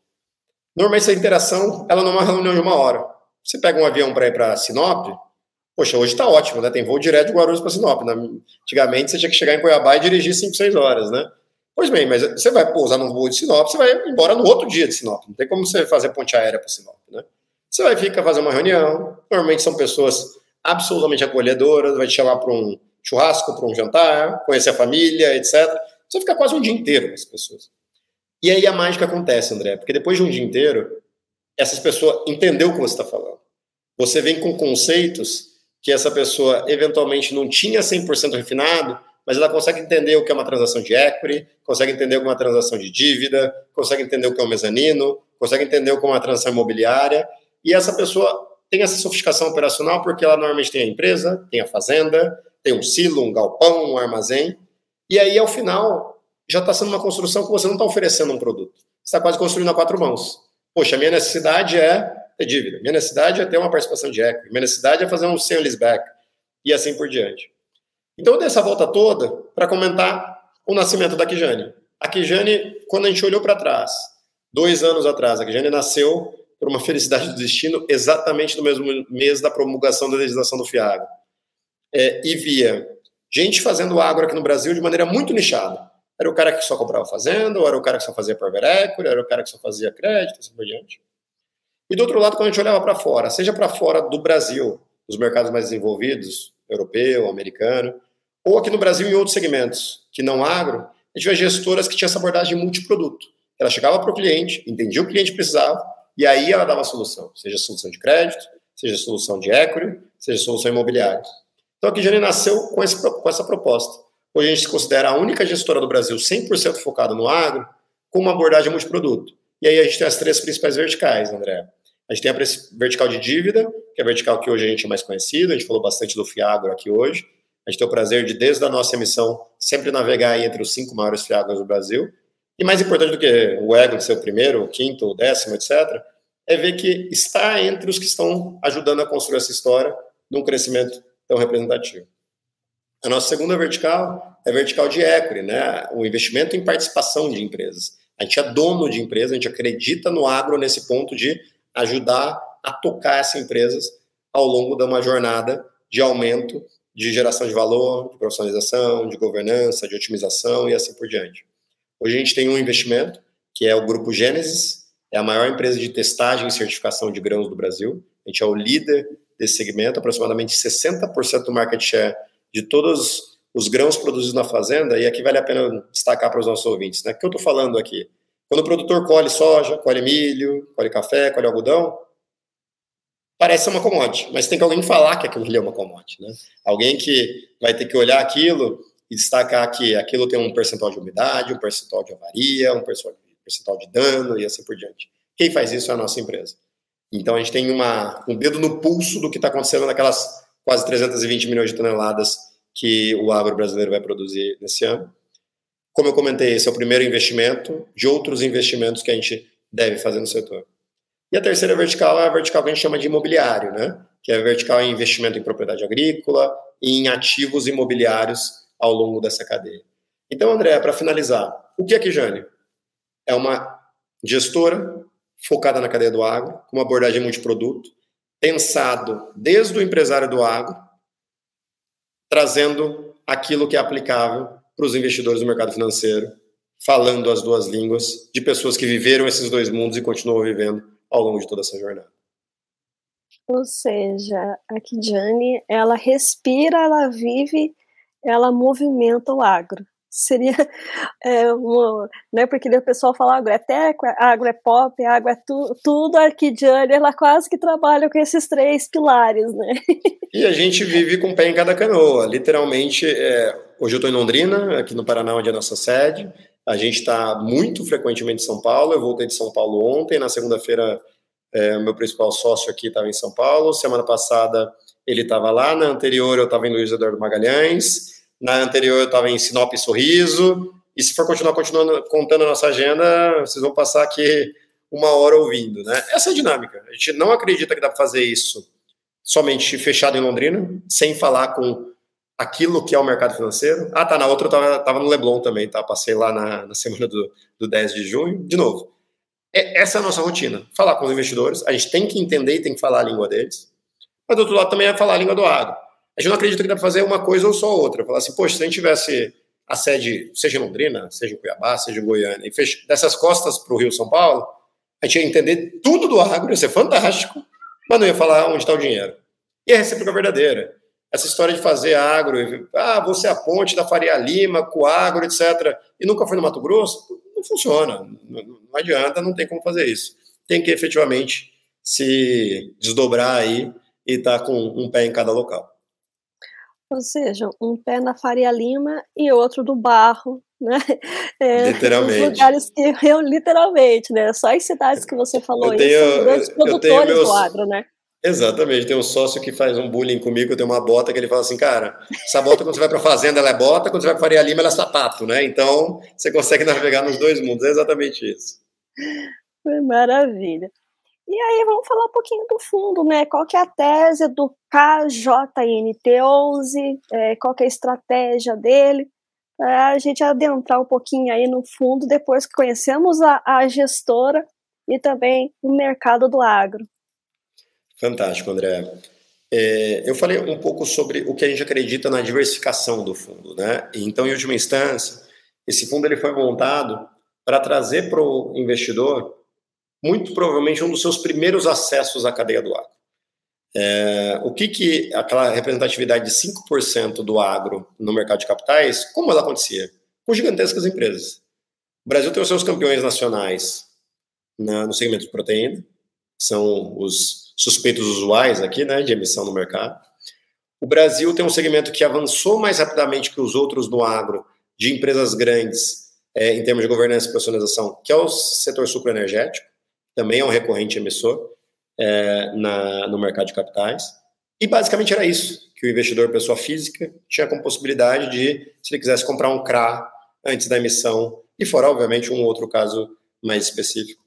Normalmente essa interação, ela não é uma reunião de uma hora. Você pega um avião para ir para Sinop, poxa, hoje está ótimo, né? Tem voo direto de Guarulhos para Sinop. Né? Antigamente você tinha que chegar em Cuiabá e dirigir 5, 6 horas, né? Pois bem, mas você vai pousar num voo de Sinop, você vai embora no outro dia de Sinop. Não tem como você fazer ponte aérea para Sinop, né? Você vai ficar fazer uma reunião. Normalmente são pessoas absolutamente acolhedoras, vai te chamar para um churrasco, para um jantar, conhecer a família, etc. Você fica quase um dia inteiro com as pessoas. E aí a mágica acontece, André, porque depois de um dia inteiro, essas pessoas entendeu o que você está falando. Você vem com conceitos que essa pessoa eventualmente não tinha 100% refinado, mas ela consegue entender o que é uma transação de equity, consegue entender o que é uma transação de dívida, consegue entender o que é um mezanino, consegue entender o que é uma transação imobiliária, e essa pessoa tem essa sofisticação operacional porque ela normalmente tem a empresa, tem a fazenda, tem um silo, um galpão, um armazém, e aí ao final já está sendo uma construção que você não está oferecendo um produto, você está quase construindo a quatro mãos. Poxa, minha necessidade é ter dívida, minha necessidade é ter uma participação de equity, minha necessidade é fazer um sale leaseback, e assim por diante. Então eu dei essa volta toda para comentar o nascimento da Kijane. A Kijane, quando a gente olhou para trás, dois anos atrás, a Kijane nasceu por uma felicidade do destino exatamente no mesmo mês da promulgação da legislação do FIAGRO. É, e via gente fazendo agro aqui no Brasil de maneira muito nichada. Era o cara que só comprava fazenda, ou era o cara que só fazia private equity, era o cara que só fazia crédito, assim por diante. E do outro lado, quando a gente olhava para fora, seja para fora do Brasil, os mercados mais desenvolvidos, europeu, americano, ou aqui no Brasil em outros segmentos, que não agro, a gente vê gestoras que tinham essa abordagem multiproduto. Ela chegava para o cliente, entendia o que o cliente precisava, e aí ela dava a solução, seja solução de crédito, seja solução de equity, seja solução imobiliária. Então aqui Jane nasceu com, esse, com essa proposta. Hoje a gente se considera a única gestora do Brasil 100% focada no agro, com uma abordagem multiproduto. E aí a gente tem as três principais verticais, André. A gente tem a vertical de dívida, que é a vertical que hoje a gente é mais conhecido, a gente falou bastante do Fiagro aqui hoje. A gente tem o prazer de, desde a nossa emissão, sempre navegar entre os cinco maiores Fiagros do Brasil. E mais importante do que o ego de ser o primeiro, o quinto, o décimo, etc., é ver que está entre os que estão ajudando a construir essa história num crescimento tão representativo. A nossa segunda vertical é a vertical de equity, né? o investimento em participação de empresas. A gente é dono de empresa, a gente acredita no agro nesse ponto de ajudar a tocar essas empresas ao longo de uma jornada de aumento de geração de valor, de profissionalização, de governança, de otimização e assim por diante. Hoje a gente tem um investimento que é o Grupo Gênesis, é a maior empresa de testagem e certificação de grãos do Brasil. A gente é o líder desse segmento, aproximadamente 60% do market share de todos os grãos produzidos na fazenda, e aqui vale a pena destacar para os nossos ouvintes, né? O que eu estou falando aqui? Quando o produtor colhe soja, colhe milho, colhe café, colhe algodão, parece uma commodity, mas tem que alguém falar que aquilo ali é uma commodity, né? Alguém que vai ter que olhar aquilo e destacar que aquilo tem um percentual de umidade, um percentual de avaria, um percentual de dano e assim por diante. Quem faz isso é a nossa empresa. Então a gente tem uma, um dedo no pulso do que está acontecendo naquelas quase 320 milhões de toneladas que o agro brasileiro vai produzir nesse ano. Como eu comentei, esse é o primeiro investimento de outros investimentos que a gente deve fazer no setor. E a terceira vertical é a vertical que a gente chama de imobiliário, né? que é a vertical em investimento em propriedade agrícola e em ativos imobiliários ao longo dessa cadeia. Então, André, para finalizar, o que é Kijane? É uma gestora focada na cadeia do agro, com uma abordagem multiproduto, pensado desde o empresário do agro, trazendo aquilo que é aplicável para os investidores do mercado financeiro, falando as duas línguas de pessoas que viveram esses dois mundos e continuam vivendo ao longo de toda essa jornada. Ou seja, a Kijane, ela respira, ela vive, ela movimenta o agro. Seria é, uma, né, porque o pessoal fala agro é teco, agro é pop, agro é tu, tudo, a ela quase que trabalha com esses três pilares, né? E a gente vive com o pé em cada canoa, literalmente, é, hoje eu estou em Londrina, aqui no Paraná, onde é a nossa sede, a gente está muito frequentemente em São Paulo. Eu voltei de São Paulo ontem. Na segunda-feira, é, meu principal sócio aqui estava em São Paulo. Semana passada, ele estava lá. Na anterior, eu estava em Luiz Eduardo Magalhães. Na anterior, eu estava em Sinop Sorriso. E se for continuar continuando, contando a nossa agenda, vocês vão passar aqui uma hora ouvindo. Né? Essa é a dinâmica. A gente não acredita que dá para fazer isso somente fechado em Londrina, sem falar com aquilo que é o mercado financeiro. Ah, tá, na outra eu tava, tava no Leblon também, tá? Passei lá na, na semana do, do 10 de junho. De novo, é, essa é a nossa rotina. Falar com os investidores, a gente tem que entender e tem que falar a língua deles. Mas do outro lado também é falar a língua do agro. A gente não acredita que dá para fazer uma coisa ou só outra. Falar assim, poxa, se a gente tivesse a sede, seja em Londrina, seja em Cuiabá, seja em Goiânia, e fech... dessas costas para o Rio São Paulo, a gente ia entender tudo do agro, ia ser fantástico, mas não ia falar onde está o dinheiro. E a recíproca verdadeira essa história de fazer agro, ah, você é a ponte da Faria Lima com agro, etc., e nunca foi no Mato Grosso, não funciona. Não, não adianta, não tem como fazer isso. Tem que efetivamente se desdobrar aí e estar tá com um pé em cada local. Ou seja, um pé na Faria Lima e outro do barro, né? É, literalmente. lugares que eu, literalmente, né? Só as cidades que você falou eu tenho, isso, grandes produtores meus, do agro, né? Exatamente, tem um sócio que faz um bullying comigo, eu tenho uma bota que ele fala assim, cara, essa bota quando você vai para fazenda ela é bota, quando você vai para Faria Lima ela é sapato, né? Então, você consegue navegar nos dois mundos, é exatamente isso. Maravilha. E aí vamos falar um pouquinho do fundo, né? Qual que é a tese do KJNT11, é, qual que é a estratégia dele, para a gente adentrar um pouquinho aí no fundo depois que conhecemos a, a gestora e também o mercado do agro. Fantástico, André. É, eu falei um pouco sobre o que a gente acredita na diversificação do fundo, né? Então, em última instância, esse fundo ele foi montado para trazer para o investidor muito provavelmente um dos seus primeiros acessos à cadeia do agro. É, o que que aquela representatividade de 5% do agro no mercado de capitais, como ela acontecia? Com gigantescas empresas. O Brasil tem os seus campeões nacionais na, no segmento de proteína, são os suspeitos usuais aqui, né, de emissão no mercado. O Brasil tem um segmento que avançou mais rapidamente que os outros no agro, de empresas grandes, é, em termos de governança e profissionalização, que é o setor sucroenergético também é um recorrente emissor é, na, no mercado de capitais. E basicamente era isso que o investidor, pessoa física, tinha como possibilidade de, se ele quisesse comprar um CRA antes da emissão, e fora, obviamente, um outro caso mais específico,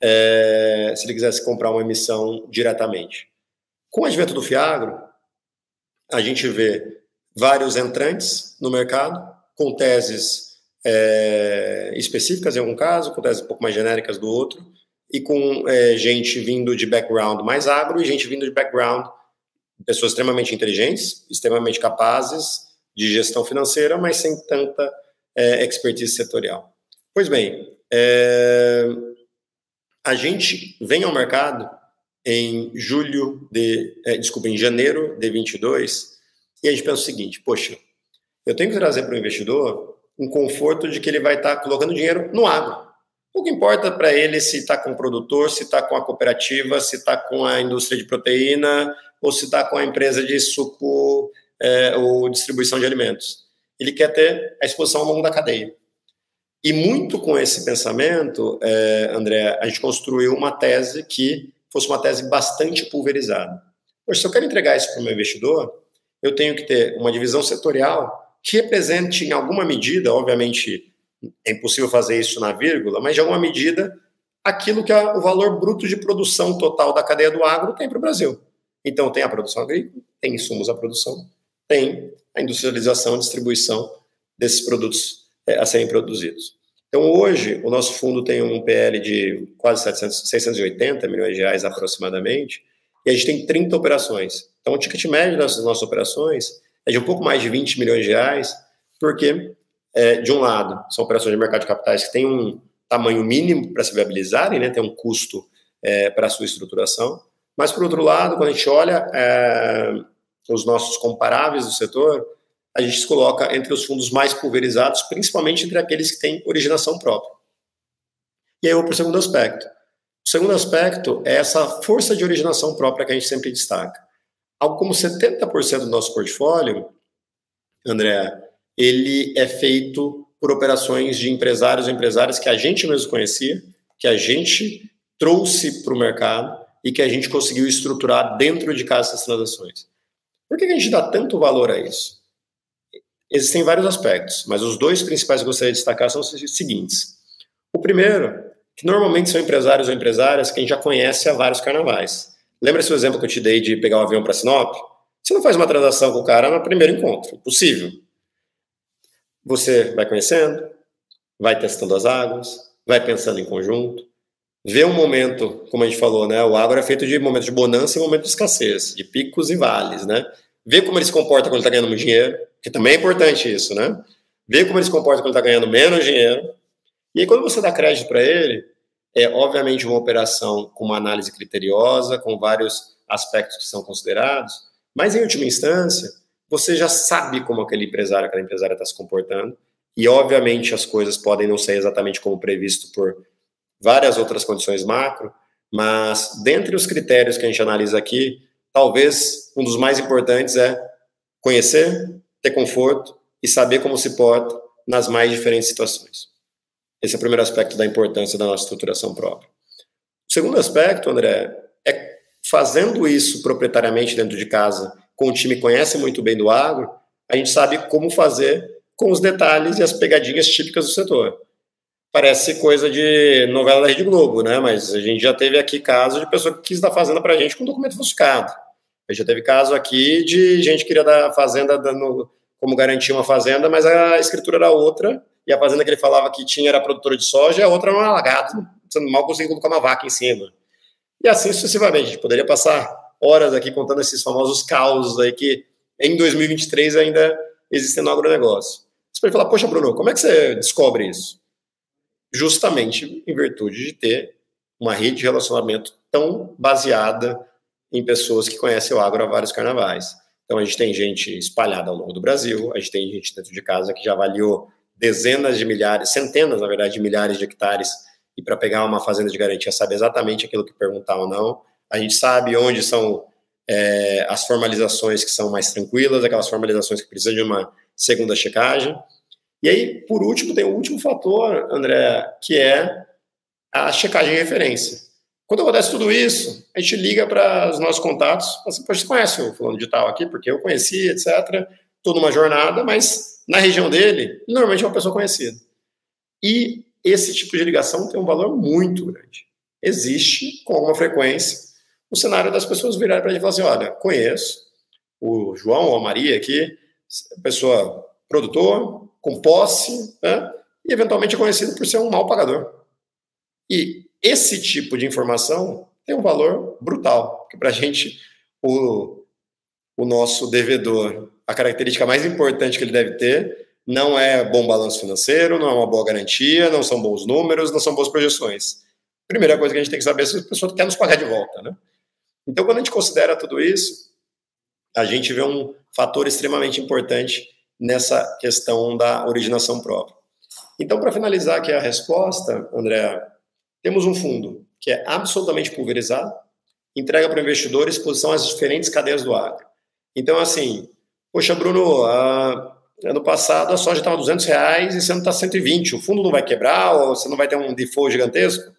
é, se ele quisesse comprar uma emissão diretamente. Com o advento do Fiagro, a gente vê vários entrantes no mercado, com teses é, específicas em algum caso, com teses um pouco mais genéricas do outro, e com é, gente vindo de background mais agro e gente vindo de background, pessoas extremamente inteligentes, extremamente capazes de gestão financeira, mas sem tanta é, expertise setorial. Pois bem, é, a gente vem ao mercado em julho de, é, desculpa, em janeiro de 22, e a gente pensa o seguinte, poxa, eu tenho que trazer para o investidor um conforto de que ele vai estar colocando dinheiro no agro. O que importa para ele se está com o produtor, se está com a cooperativa, se está com a indústria de proteína ou se está com a empresa de suco é, ou distribuição de alimentos. Ele quer ter a exposição ao longo da cadeia. E muito com esse pensamento, é, André, a gente construiu uma tese que fosse uma tese bastante pulverizada. Poxa, se eu quero entregar isso para o meu investidor, eu tenho que ter uma divisão setorial que represente, em alguma medida, obviamente é impossível fazer isso na vírgula, mas de alguma medida aquilo que é o valor bruto de produção total da cadeia do agro tem para o Brasil. Então tem a produção agrícola, tem insumos à produção, tem a industrialização e distribuição desses produtos é, a serem produzidos. Então hoje o nosso fundo tem um PL de quase 700, 680 milhões de reais aproximadamente, e a gente tem 30 operações. Então o ticket médio das nossas operações é de um pouco mais de 20 milhões de reais, porque é, de um lado, são operações de mercado de capitais que têm um tamanho mínimo para se viabilizarem, né, tem um custo é, para a sua estruturação, mas, por outro lado, quando a gente olha é, os nossos comparáveis do setor, a gente se coloca entre os fundos mais pulverizados, principalmente entre aqueles que têm originação própria. E aí eu vou para o segundo aspecto. O segundo aspecto é essa força de originação própria que a gente sempre destaca. Algo como 70% do nosso portfólio, André, ele é feito por operações de empresários e empresárias que a gente mesmo conhecia, que a gente trouxe para o mercado e que a gente conseguiu estruturar dentro de cada essas transações. Por que a gente dá tanto valor a isso? Existem vários aspectos, mas os dois principais que eu gostaria de destacar são os seguintes. O primeiro, que normalmente são empresários ou empresárias que a gente já conhece há vários carnavais. Lembra esse exemplo que eu te dei de pegar um avião para Sinop? Você não faz uma transação com o cara no primeiro encontro, impossível. Você vai conhecendo, vai testando as águas, vai pensando em conjunto, vê um momento, como a gente falou, né? O agro é feito de momentos de bonança e momentos de escassez, de picos e vales, né? Vê como ele se comporta quando está ganhando muito dinheiro, que também é importante isso, né? Vê como ele se comporta quando está ganhando menos dinheiro. E aí, quando você dá crédito para ele, é obviamente uma operação com uma análise criteriosa, com vários aspectos que são considerados, mas em última instância, você já sabe como aquele empresário, aquela empresária está se comportando. E, obviamente, as coisas podem não ser exatamente como previsto por várias outras condições macro, mas dentre os critérios que a gente analisa aqui, talvez um dos mais importantes é conhecer, ter conforto e saber como se porta nas mais diferentes situações. Esse é o primeiro aspecto da importância da nossa estruturação própria. O segundo aspecto, André, é fazendo isso proprietariamente dentro de casa, com um time conhece muito bem do agro, a gente sabe como fazer com os detalhes e as pegadinhas típicas do setor. Parece coisa de novela da Rede Globo, né? Mas a gente já teve aqui caso de pessoa que quis dar fazenda para a gente com documento falsificado. A gente já teve caso aqui de gente que queria dar fazenda dando como garantia uma fazenda, mas a escritura era outra, e a fazenda que ele falava que tinha era produtora de soja, a outra era um alagado, você mal conseguia colocar uma vaca em cima. E assim sucessivamente. A gente poderia passar horas aqui contando esses famosos causos aí que em 2023 ainda existem no agronegócio. Você pode falar, poxa, Bruno, como é que você descobre isso? Justamente em virtude de ter uma rede de relacionamento tão baseada em pessoas que conhecem o agro há vários carnavais. Então a gente tem gente espalhada ao longo do Brasil, a gente tem gente dentro de casa que já avaliou dezenas de milhares, centenas, na verdade, de milhares de hectares, e para pegar uma fazenda de garantia sabe exatamente aquilo que perguntar ou não. A gente sabe onde são é, as formalizações que são mais tranquilas, aquelas formalizações que precisam de uma segunda checagem. E aí, por último, tem o último fator, André, que é a checagem de referência. Quando acontece tudo isso, a gente liga para os nossos contatos, assim, você conhece o fulano de tal aqui, porque eu conheci, etc. Toda uma jornada, mas na região dele, normalmente é uma pessoa conhecida. E esse tipo de ligação tem um valor muito grande. Existe, com alguma frequência, o cenário das pessoas virarem para a gente e falar assim, olha, conheço o João ou a Maria aqui, pessoa produtor, com posse, né? e eventualmente é conhecido por ser um mau pagador. E esse tipo de informação tem um valor brutal, porque para a gente, o, o nosso devedor, a característica mais importante que ele deve ter não é bom balanço financeiro, não é uma boa garantia, não são bons números, não são boas projeções. Primeira coisa que a gente tem que saber é se a pessoa quer nos pagar de volta, né? Então, quando a gente considera tudo isso, a gente vê um fator extremamente importante nessa questão da originação própria. Então, para finalizar aqui a resposta, André, temos um fundo que é absolutamente pulverizado, entrega para o investidor exposição às diferentes cadeias do agro. Então, assim, poxa, Bruno, uh, ano passado a soja estava 200 reais e esse ano está 120. O fundo não vai quebrar ou você não vai ter um default gigantesco?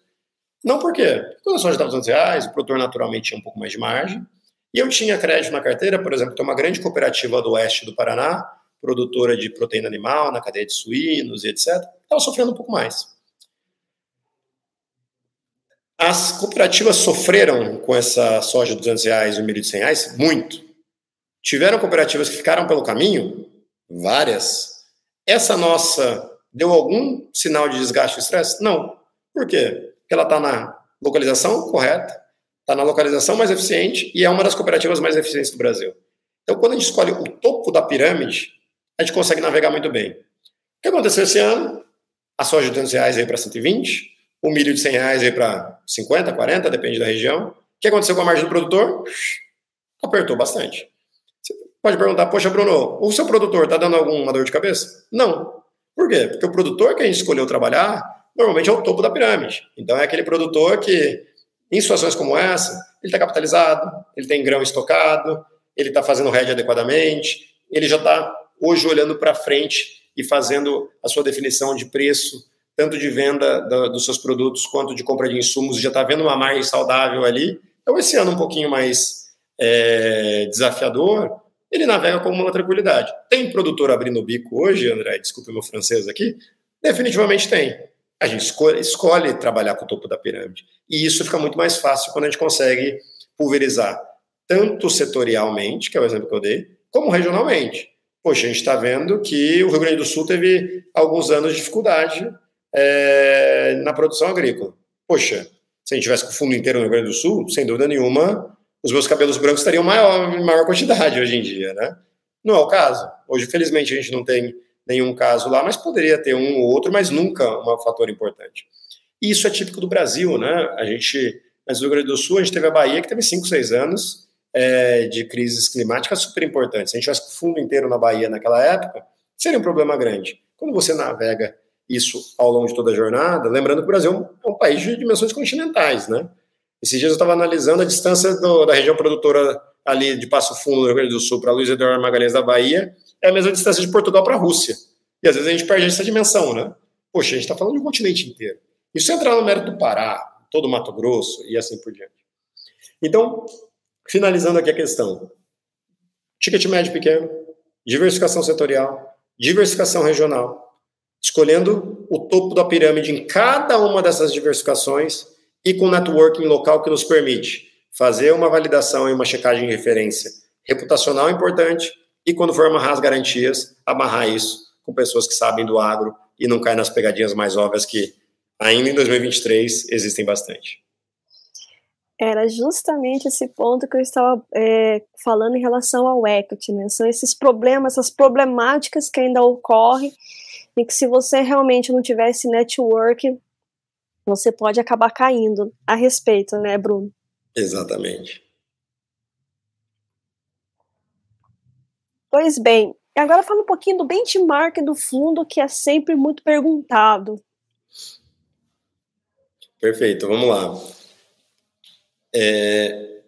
Não, por quê? Quando a soja estava 200 reais, o produtor naturalmente tinha um pouco mais de margem. E eu tinha crédito na carteira, por exemplo, tem uma grande cooperativa do oeste do Paraná, produtora de proteína animal, na cadeia de suínos e etc., estava sofrendo um pouco mais. As cooperativas sofreram com essa soja de 200 reais e milho de 100 reais? Muito. Tiveram cooperativas que ficaram pelo caminho? Várias. Essa nossa deu algum sinal de desgaste e estresse? Não. Por quê? Ela está na localização correta, está na localização mais eficiente e é uma das cooperativas mais eficientes do Brasil. Então, quando a gente escolhe o topo da pirâmide, a gente consegue navegar muito bem. O que aconteceu esse ano? A soja de 200 reais veio para 120, o milho de 100 reais veio para 50, 40, depende da região. O que aconteceu com a margem do produtor? Apertou bastante. Você pode perguntar, poxa, Bruno, o seu produtor está dando alguma dor de cabeça? Não. Por quê? Porque o produtor que a gente escolheu trabalhar, normalmente é o topo da pirâmide. Então é aquele produtor que, em situações como essa, ele está capitalizado, ele tem grão estocado, ele está fazendo hedge adequadamente, ele já está hoje olhando para frente e fazendo a sua definição de preço tanto de venda da, dos seus produtos quanto de compra de insumos, já está vendo uma margem saudável ali. Então, esse ano um pouquinho mais é, desafiador, ele navega com uma tranquilidade. Tem produtor abrindo o bico hoje, André? Desculpe meu francês aqui. Definitivamente tem. A gente escolhe, escolhe trabalhar com o topo da pirâmide. E isso fica muito mais fácil quando a gente consegue pulverizar tanto setorialmente, que é o exemplo que eu dei, como regionalmente. Poxa, a gente está vendo que o Rio Grande do Sul teve alguns anos de dificuldade é, na produção agrícola. Poxa, se a gente tivesse com o fundo inteiro no Rio Grande do Sul, sem dúvida nenhuma, os meus cabelos brancos estariam maior, em maior quantidade hoje em dia, né? Não é o caso. Hoje, felizmente, a gente não tem nenhum caso lá, mas poderia ter um ou outro, mas nunca um fator importante. E isso é típico do Brasil, né? A gente, no Rio Grande do Sul, a gente teve a Bahia, que teve 5, 6 anos é, de crises climáticas super importantes. Se a gente tivesse o fundo inteiro na Bahia naquela época, seria um problema grande. Quando você navega isso ao longo de toda a jornada, lembrando que o Brasil é um país de dimensões continentais, né? Esses dias eu estava analisando a distância do, da região produtora ali de Passo Fundo, no Rio Grande do Sul, para Luiz Eduardo Magalhães da Bahia, é a mesma distância de Portugal para a Rússia. E às vezes a gente perde essa dimensão, né? Poxa, a gente está falando de um continente inteiro. Isso entrar no mérito do Pará, todo o Mato Grosso e assim por diante. Então, finalizando aqui a questão. Ticket médio pequeno, diversificação setorial, diversificação regional, escolhendo o topo da pirâmide em cada uma dessas diversificações e com networking local que nos permite fazer uma validação e uma checagem de referência reputacional importante e quando for amarrar as garantias, amarrar isso com pessoas que sabem do agro e não cair nas pegadinhas mais óbvias que ainda em 2023 existem bastante. Era justamente esse ponto que eu estava é, falando em relação ao equity, né? São esses problemas, essas problemáticas que ainda ocorrem e que se você realmente não tivesse network, você pode acabar caindo a respeito, né, Bruno? Exatamente. Pois bem, agora fala um pouquinho do benchmark do fundo, que é sempre muito perguntado. Perfeito, vamos lá. É,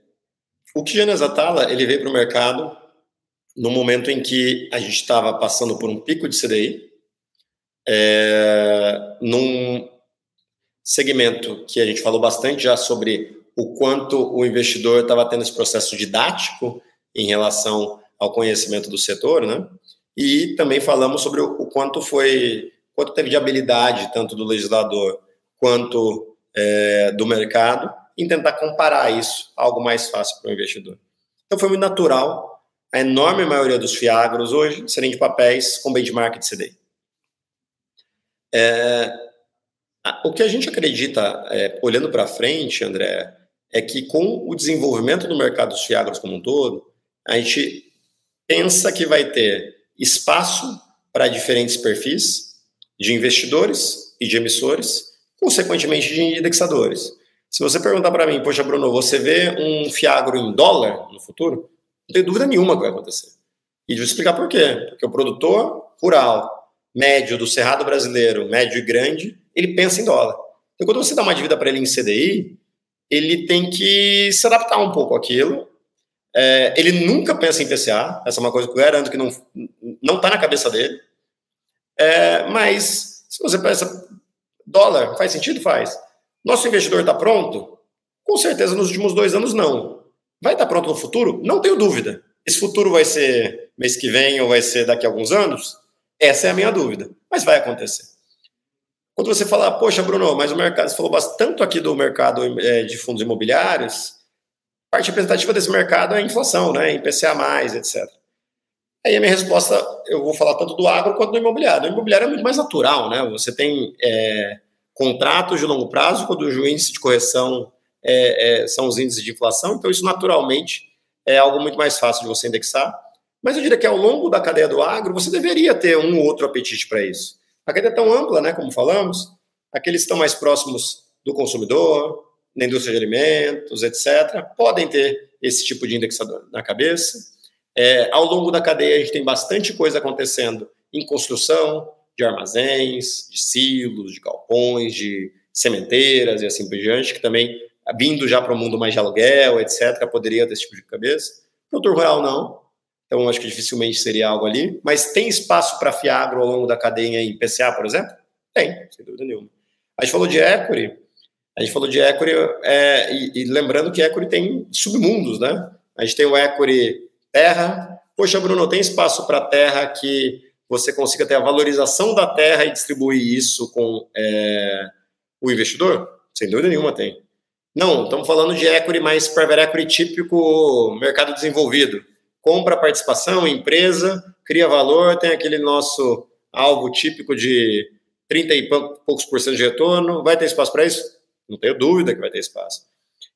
o Kijanas Atala, ele veio para o mercado no momento em que a gente estava passando por um pico de CDI, é, num segmento que a gente falou bastante já sobre o quanto o investidor estava tendo esse processo didático em relação ao conhecimento do setor, né? E também falamos sobre o quanto foi, quanto teve de habilidade tanto do legislador quanto é, do mercado em tentar comparar isso a algo mais fácil para o investidor. Então foi muito natural a enorme maioria dos fiagros hoje serem de papéis com benchmark de CDI. É, o que a gente acredita, é, olhando para frente, André, é que com o desenvolvimento do mercado dos fiagros como um todo, a gente pensa que vai ter espaço para diferentes perfis de investidores e de emissores, consequentemente de indexadores. Se você perguntar para mim, poxa, Bruno, você vê um fiagro em dólar no futuro? Não tenho dúvida nenhuma que vai acontecer. E vou explicar por quê. Porque o produtor rural, médio do cerrado brasileiro, médio e grande, ele pensa em dólar. Então, quando você dá uma dívida para ele em CDI, ele tem que se adaptar um pouco àquilo é, ele nunca pensa em PCA, essa é uma coisa que eu garanto que não não está na cabeça dele. É, mas se você pensa dólar, faz sentido? Faz. Nosso investidor está pronto? Com certeza nos últimos dois anos não. Vai estar tá pronto no futuro? Não tenho dúvida. Esse futuro vai ser mês que vem ou vai ser daqui a alguns anos? Essa é a minha dúvida. Mas vai acontecer. Quando você fala, poxa, Bruno, mas o mercado, você falou bastante aqui do mercado é, de fundos imobiliários, parte representativa desse mercado é a inflação, né, IPCA+, etc. Aí a minha resposta, eu vou falar tanto do agro quanto do imobiliário. O imobiliário é muito mais natural, né? Você tem é, contratos de longo prazo, quando o índice de correção é, é, são os índices de inflação, então isso naturalmente é algo muito mais fácil de você indexar. Mas eu diria que ao longo da cadeia do agro, você deveria ter um ou outro apetite para isso. A cadeia é tão ampla, né, como falamos, aqueles que estão mais próximos do consumidor, na indústria de alimentos, etc., podem ter esse tipo de indexador na cabeça. É, ao longo da cadeia, a gente tem bastante coisa acontecendo em construção de armazéns, de silos, de galpões, de sementeiras e assim por diante, que também, vindo já para o mundo mais de aluguel, etc., poderia ter esse tipo de cabeça. Produtor rural, não. Então, acho que dificilmente seria algo ali. Mas tem espaço para fiagro ao longo da cadeia em PCA, por exemplo? Tem, sem dúvida nenhuma. A gente falou de equity, a gente falou de equity, é, e, e, lembrando que equity tem submundos, né? A gente tem o equity terra. Poxa, Bruno, tem espaço para terra que você consiga ter a valorização da terra e distribuir isso com é, o investidor? Sem dúvida nenhuma tem. Não, estamos falando de equity mais private equity típico mercado desenvolvido. Compra participação, empresa, cria valor, tem aquele nosso alvo típico de 30 e poucos por cento de retorno. Vai ter espaço para isso? Não tenho dúvida que vai ter espaço.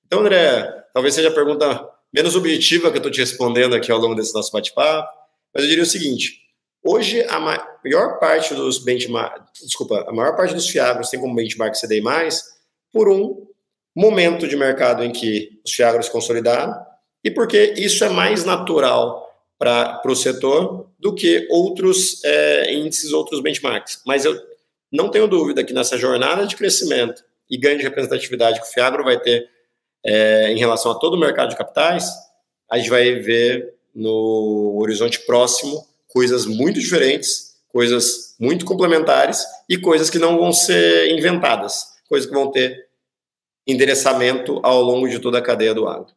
Então, André, talvez seja a pergunta menos objetiva que eu estou te respondendo aqui ao longo desse nosso bate-papo, mas eu diria o seguinte: hoje a maior parte dos benchmark, desculpa, a maior parte dos fiagros tem como benchmark CDI+, por um momento de mercado em que os fiagros consolidaram e porque isso é mais natural para o setor do que outros é, índices, outros benchmarks. Mas eu não tenho dúvida que nessa jornada de crescimento e ganho de representatividade que o Fiagro vai ter é, em relação a todo o mercado de capitais, a gente vai ver no horizonte próximo coisas muito diferentes, coisas muito complementares e coisas que não vão ser inventadas, coisas que vão ter endereçamento ao longo de toda a cadeia do agro.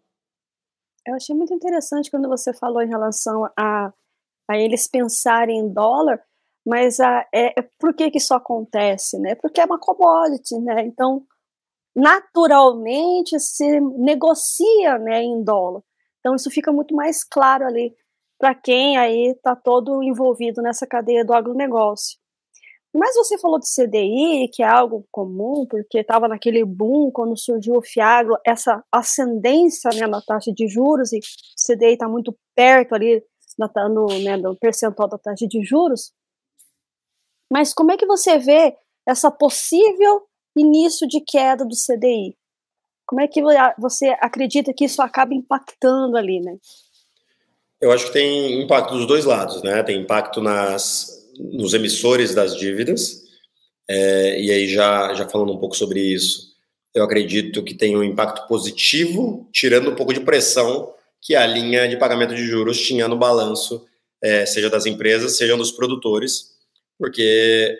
Eu achei muito interessante quando você falou em relação a, a eles pensarem em dólar, mas a, é, é, por que, que isso acontece? Né? Porque é uma commodity, né? Então, naturalmente se negocia né, em dólar. Então, isso fica muito mais claro ali para quem aí está todo envolvido nessa cadeia do agronegócio. Mas você falou de CDI, que é algo comum, porque estava naquele boom quando surgiu o Fiagro, essa ascendência né, na taxa de juros, e o CDI está muito perto ali no, né, no percentual da taxa de juros. Mas como é que você vê essa possível início de queda do CDI? Como é que você acredita que isso acaba impactando ali, né? Eu acho que tem impacto dos dois lados, né? Tem impacto nas, nos emissores das dívidas, é, e aí já, já falando um pouco sobre isso, eu acredito que tem um impacto positivo, tirando um pouco de pressão que a linha de pagamento de juros tinha no balanço, é, seja das empresas, seja dos produtores, porque,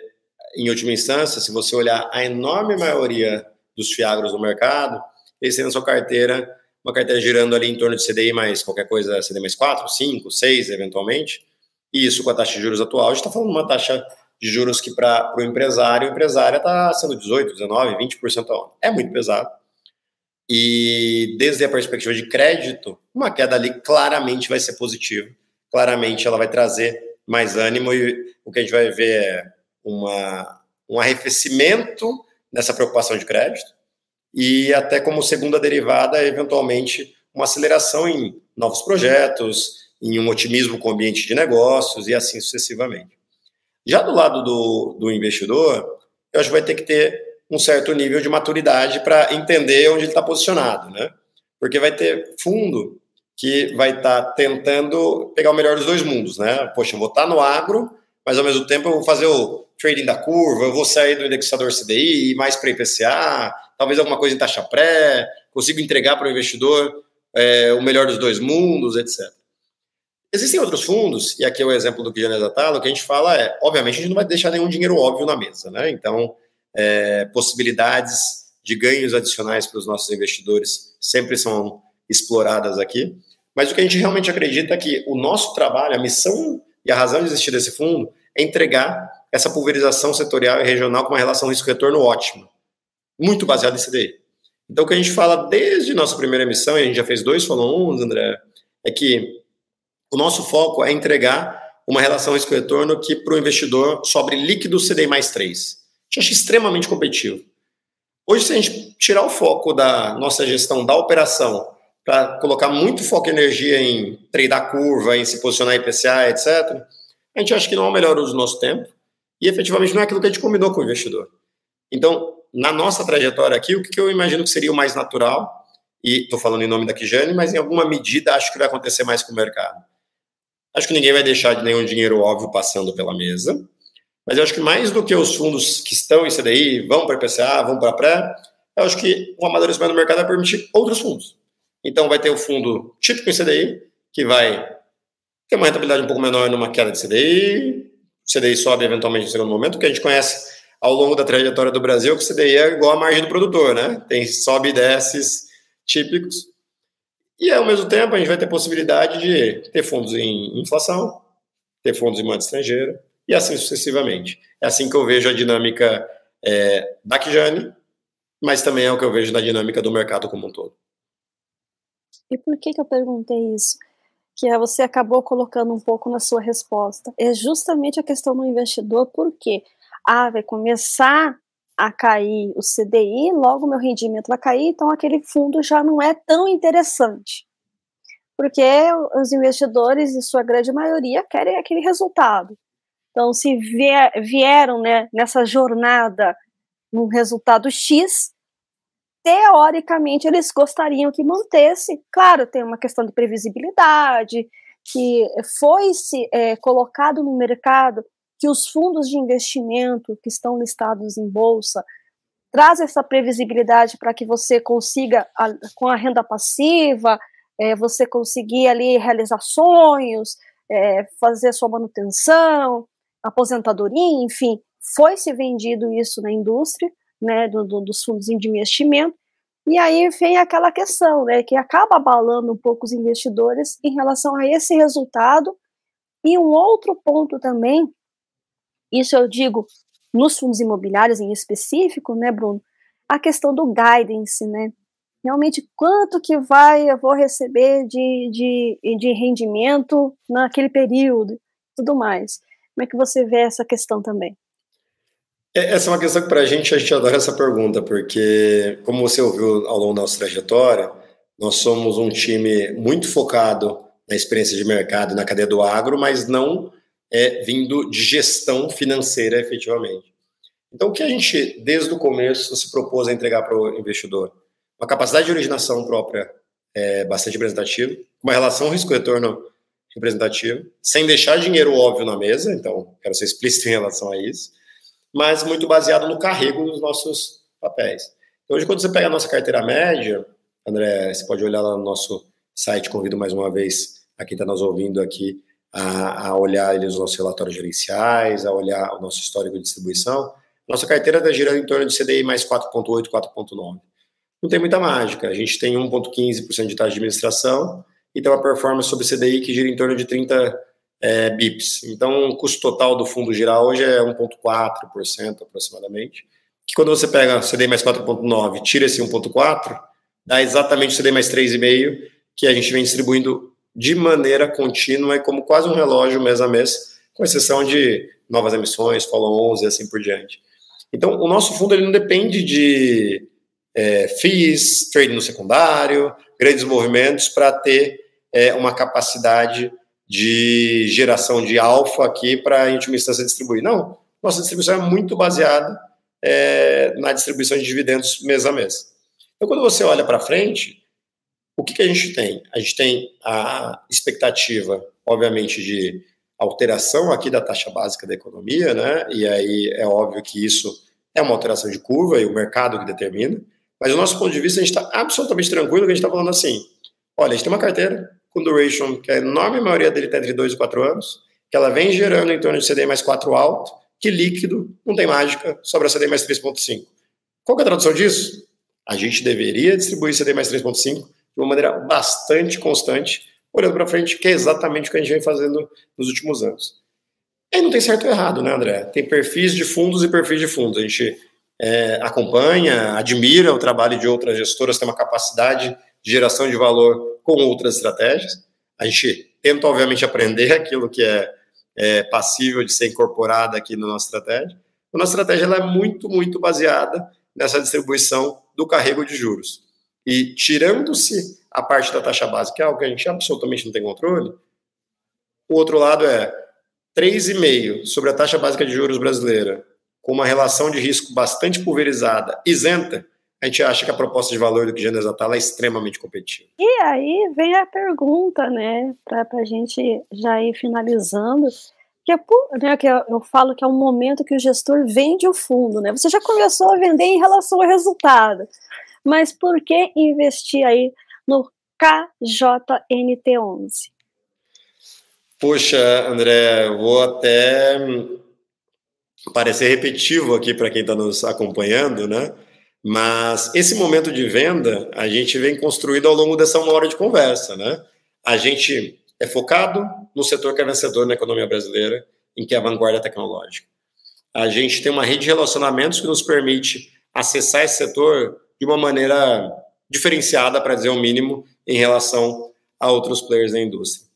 em última instância, se você olhar a enorme maioria dos fiagros no mercado, eles têm na sua carteira, uma carteira girando ali em torno de CDI mais qualquer coisa, CDI mais 4, 5, 6, eventualmente, e isso com a taxa de juros atual, a gente está falando de uma taxa de juros que para o empresário, o está sendo 18, 19, 20% ao ano. É muito pesado. E desde a perspectiva de crédito, uma queda ali claramente vai ser positiva. Claramente ela vai trazer mais ânimo e o que a gente vai ver é uma, um arrefecimento nessa preocupação de crédito e até como segunda derivada, eventualmente, uma aceleração em novos projetos, em um otimismo com o ambiente de negócios e assim sucessivamente. Já do lado do, do investidor, eu acho que vai ter que ter um certo nível de maturidade para entender onde ele está posicionado, né? Porque vai ter fundo que vai estar tá tentando pegar o melhor dos dois mundos, né? Poxa, eu vou estar tá no agro, mas ao mesmo tempo eu vou fazer o trading da curva, eu vou sair do indexador CDI, ir mais para IPCA, talvez alguma coisa em taxa pré, consigo entregar para o investidor é, o melhor dos dois mundos, etc. Existem outros fundos, e aqui é o exemplo do que Janesa Talo, que a gente fala é, obviamente, a gente não vai deixar nenhum dinheiro óbvio na mesa, né? Então, é, possibilidades de ganhos adicionais para os nossos investidores sempre são exploradas aqui. Mas o que a gente realmente acredita é que o nosso trabalho, a missão e a razão de existir desse fundo é entregar essa pulverização setorial e regional com uma relação risco-retorno ótima, muito baseada em CDI. Então, o que a gente fala desde nossa primeira emissão, e a gente já fez dois follow-ons, André, é que o nosso foco é entregar uma relação risco-retorno que para o investidor sobre líquido CDI mais 3. A gente acha extremamente competitivo. Hoje, se a gente tirar o foco da nossa gestão da operação para colocar muito foco e energia em tradar curva, em se posicionar em IPCA, etc., a gente acha que não é o melhor uso do nosso tempo e efetivamente não é aquilo que a gente combinou com o investidor. Então, na nossa trajetória aqui, o que eu imagino que seria o mais natural, e estou falando em nome da Kijane, mas em alguma medida acho que vai acontecer mais com o mercado Acho que ninguém vai deixar de nenhum dinheiro óbvio passando pela mesa. Mas eu acho que mais do que os fundos que estão em CDI, vão para IPCA, vão para pré, eu acho que o amadurecimento do mercado vai permitir outros fundos. Então vai ter o fundo típico em CDI, que vai ter uma rentabilidade um pouco menor numa queda de CDI, o CDI sobe eventualmente no segundo momento, que a gente conhece ao longo da trajetória do Brasil, que o CDI é igual à margem do produtor, né? Tem sobe e desces típicos. E ao mesmo tempo a gente vai ter possibilidade de ter fundos em inflação, ter fundos em moeda estrangeira e assim sucessivamente. É assim que eu vejo a dinâmica é, da Kijane, mas também é o que eu vejo na dinâmica do mercado como um todo. E por que, que eu perguntei isso? Que é, você acabou colocando um pouco na sua resposta. É justamente a questão do investidor, porque ah, vai começar a cair o CDI, logo meu rendimento vai cair, então aquele fundo já não é tão interessante. Porque os investidores, em sua grande maioria, querem aquele resultado. Então, se vier, vieram né, nessa jornada um resultado X, teoricamente eles gostariam que mantesse. Claro, tem uma questão de previsibilidade, que foi-se é, colocado no mercado que os fundos de investimento que estão listados em bolsa traz essa previsibilidade para que você consiga, a, com a renda passiva, é, você conseguir ali realizar sonhos, é, fazer sua manutenção, aposentadoria, enfim, foi se vendido isso na indústria, né, do, do, dos fundos de investimento, e aí vem aquela questão, né, que acaba abalando um pouco os investidores em relação a esse resultado. E um outro ponto também, isso eu digo nos fundos imobiliários em específico, né, Bruno, a questão do guidance, né? Realmente, quanto que vai eu vou receber de, de, de rendimento naquele período, tudo mais. Como é que você vê essa questão também? É, essa é uma questão que para a gente, a gente adora essa pergunta, porque, como você ouviu ao longo da nossa trajetória, nós somos um time muito focado na experiência de mercado, na cadeia do agro, mas não é vindo de gestão financeira efetivamente. Então, o que a gente, desde o começo, se propôs a entregar para o investidor? Uma capacidade de originação própria é, bastante representativa, uma relação risco-retorno representativa, sem deixar dinheiro óbvio na mesa, então, quero ser explícito em relação a isso, mas muito baseado no carrego dos nossos papéis. Então, hoje, quando você pega a nossa carteira média, André, você pode olhar lá no nosso site, convido mais uma vez a quem está nos ouvindo aqui a, a olhar os nossos relatórios gerenciais, a olhar o nosso histórico de distribuição. Nossa carteira está girando em torno de CDI mais 4,8, 4,9. Não tem muita mágica. A gente tem 1,15% de taxa de administração e tem uma performance sobre CDI que gira em torno de 30 é, bips. Então, o custo total do fundo geral hoje é 1,4% aproximadamente. Que quando você pega CDI mais 4,9 tira esse 1,4, dá exatamente o CDI mais 3,5, que a gente vem distribuindo de maneira contínua e como quase um relógio mês a mês, com exceção de novas emissões, follow-ons e assim por diante. Então, o nosso fundo ele não depende de é, FIIs, trading no secundário, grandes movimentos para ter é, uma capacidade de geração de alfa aqui para a última instância distribuir. Não, nossa distribuição é muito baseada é, na distribuição de dividendos mês a mês. Então, quando você olha para frente, o que, que a gente tem? A gente tem a expectativa, obviamente, de alteração aqui da taxa básica da economia, né? E aí é óbvio que isso é uma alteração de curva e o mercado que determina. Mas do nosso ponto de vista, a gente está absolutamente tranquilo que a gente está falando assim: olha, a gente tem uma carteira com duration, que a enorme maioria dele está entre 2 e 4 anos, que ela vem gerando em torno de CDI mais 4 alto, que líquido, não tem mágica, sobra CDI mais 3,5. Qual é a tradução disso? A gente deveria distribuir CDI mais 3,5 de uma maneira bastante constante, olhando para frente, que é exatamente o que a gente vem fazendo nos últimos anos. E não tem certo ou errado, né, André? Tem perfis de fundos e perfis de fundos. A gente é, acompanha, admira o trabalho de outras gestoras, tem uma capacidade de geração de valor com outras estratégias. A gente tenta, obviamente, aprender aquilo que é, é passível de ser incorporado aqui na nossa estratégia. A nossa estratégia ela é muito, muito baseada nessa distribuição do carrego de juros. E tirando-se a parte da taxa básica, que é algo que a gente absolutamente não tem controle, o outro lado é 3,5% sobre a taxa básica de juros brasileira, com uma relação de risco bastante pulverizada, isenta, a gente acha que a proposta de valor do Quijano Exatal é extremamente competitiva. E aí vem a pergunta, né, para a gente já ir finalizando, que, é, né, que eu, eu falo que é um momento que o gestor vende o fundo, né? Você já começou a vender em relação ao resultado, mas por que investir aí no KJNT11? Poxa, André, eu vou até parecer repetitivo aqui para quem está nos acompanhando, né? Mas esse momento de venda a gente vem construído ao longo dessa uma hora de conversa, né? A gente é focado no setor que é vencedor na economia brasileira, em que é a vanguarda tecnológica. A gente tem uma rede de relacionamentos que nos permite acessar esse setor de uma maneira diferenciada, para dizer o mínimo, em relação a outros players da indústria.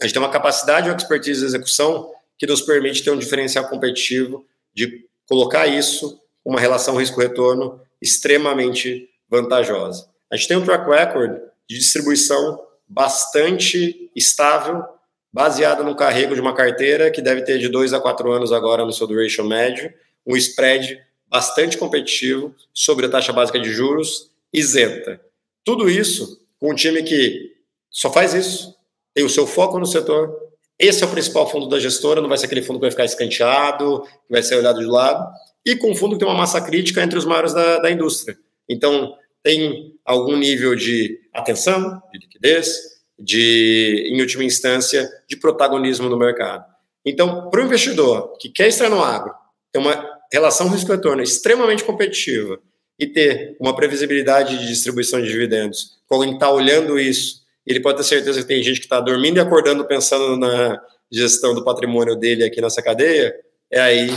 A gente tem uma capacidade, uma expertise de execução que nos permite ter um diferencial competitivo de colocar isso uma relação risco-retorno extremamente vantajosa. A gente tem um track record de distribuição bastante estável, baseada no carrego de uma carteira que deve ter de dois a quatro anos agora no seu duration médio, um spread bastante competitivo sobre a taxa básica de juros isenta. Tudo isso com um time que só faz isso, tem o seu foco no setor. Esse é o principal fundo da gestora, não vai ser aquele fundo que vai ficar escanteado, que vai ser olhado de lado e com fundo que tem uma massa crítica entre os maiores da, da indústria. Então, tem algum nível de atenção, de liquidez, de, em última instância, de protagonismo no mercado. Então, para o investidor que quer estar no agro, ter uma relação risco-retorno extremamente competitiva e ter uma previsibilidade de distribuição de dividendos, quando está olhando isso, ele pode ter certeza que tem gente que está dormindo e acordando pensando na gestão do patrimônio dele aqui nessa cadeia, é aí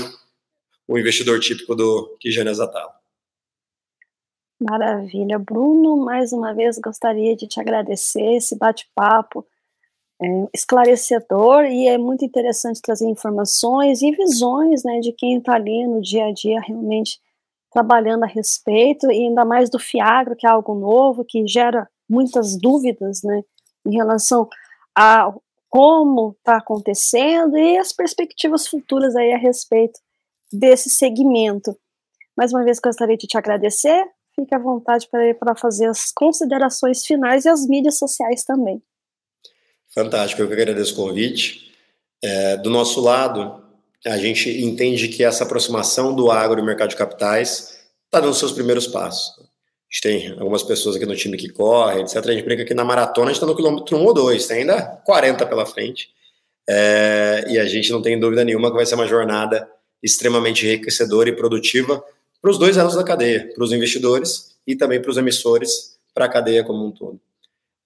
o investidor típico do Kijane Zatala. Maravilha. Bruno, mais uma vez gostaria de te agradecer esse bate-papo é, esclarecedor e é muito interessante trazer informações e visões né, de quem está ali no dia a dia realmente trabalhando a respeito, e ainda mais do Fiagro, que é algo novo, que gera muitas dúvidas né, em relação a como está acontecendo e as perspectivas futuras aí a respeito desse segmento. Mais uma vez gostaria de te agradecer, fique à vontade para fazer as considerações finais e as mídias sociais também. Fantástico, eu que agradeço o convite. É, do nosso lado, a gente entende que essa aproximação do agro e mercado de capitais está dando seus primeiros passos. A gente tem algumas pessoas aqui no time que correm, etc. A gente brinca que na maratona a gente está no quilômetro 1 ou 2, tem ainda 40 pela frente. É, e a gente não tem dúvida nenhuma que vai ser uma jornada extremamente enriquecedora e produtiva para os dois anos da cadeia, para os investidores e também para os emissores, para a cadeia como um todo.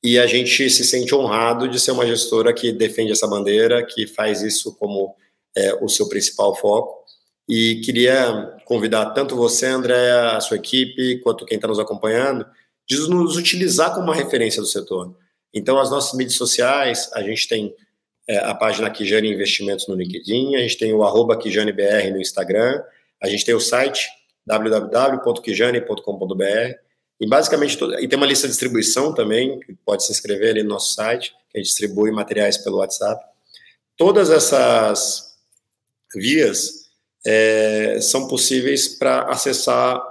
E a gente se sente honrado de ser uma gestora que defende essa bandeira, que faz isso como é, o seu principal foco. E queria convidar tanto você, André, a sua equipe, quanto quem está nos acompanhando, de nos utilizar como uma referência do setor. Então, as nossas mídias sociais, a gente tem é, a página Kijane Investimentos no LinkedIn, a gente tem o arroba KijaneBR no Instagram, a gente tem o site www.kijane.com.br e basicamente e tem uma lista de distribuição também, que pode se inscrever ali no nosso site, que a gente distribui materiais pelo WhatsApp. Todas essas vias é, são possíveis para acessar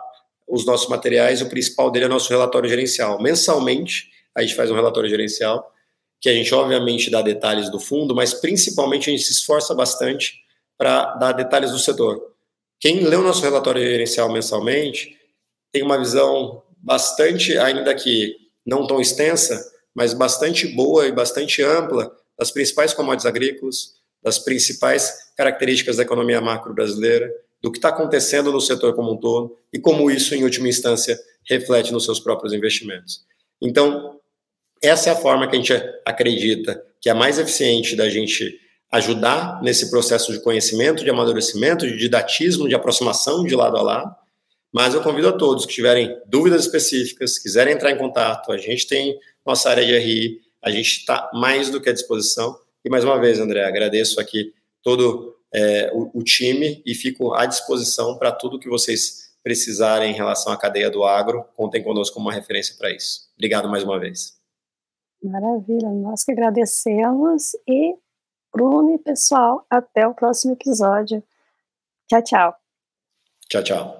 os nossos materiais. O principal dele é nosso relatório gerencial. Mensalmente, a gente faz um relatório gerencial, que a gente obviamente dá detalhes do fundo, mas principalmente a gente se esforça bastante para dar detalhes do setor. Quem lê o nosso relatório gerencial mensalmente tem uma visão bastante, ainda que não tão extensa, mas bastante boa e bastante ampla das principais commodities agrícolas, das principais características da economia macro brasileira, do que está acontecendo no setor como um todo e como isso, em última instância, reflete nos seus próprios investimentos. Então, essa é a forma que a gente acredita que é mais eficiente da gente ajudar nesse processo de conhecimento, de amadurecimento, de didatismo, de aproximação de lado a lado. Mas eu convido a todos que tiverem dúvidas específicas, quiserem entrar em contato, a gente tem nossa área de RI, a gente está mais do que à disposição. E mais uma vez, André, agradeço aqui todo é, o, o, time e fico à disposição para tudo que vocês precisarem em relação à cadeia do agro. Contem conosco como uma referência para isso. Obrigado mais uma vez. Maravilha, nós que agradecemos e Bruno e pessoal, até o próximo episódio. Tchau, tchau. Tchau, tchau.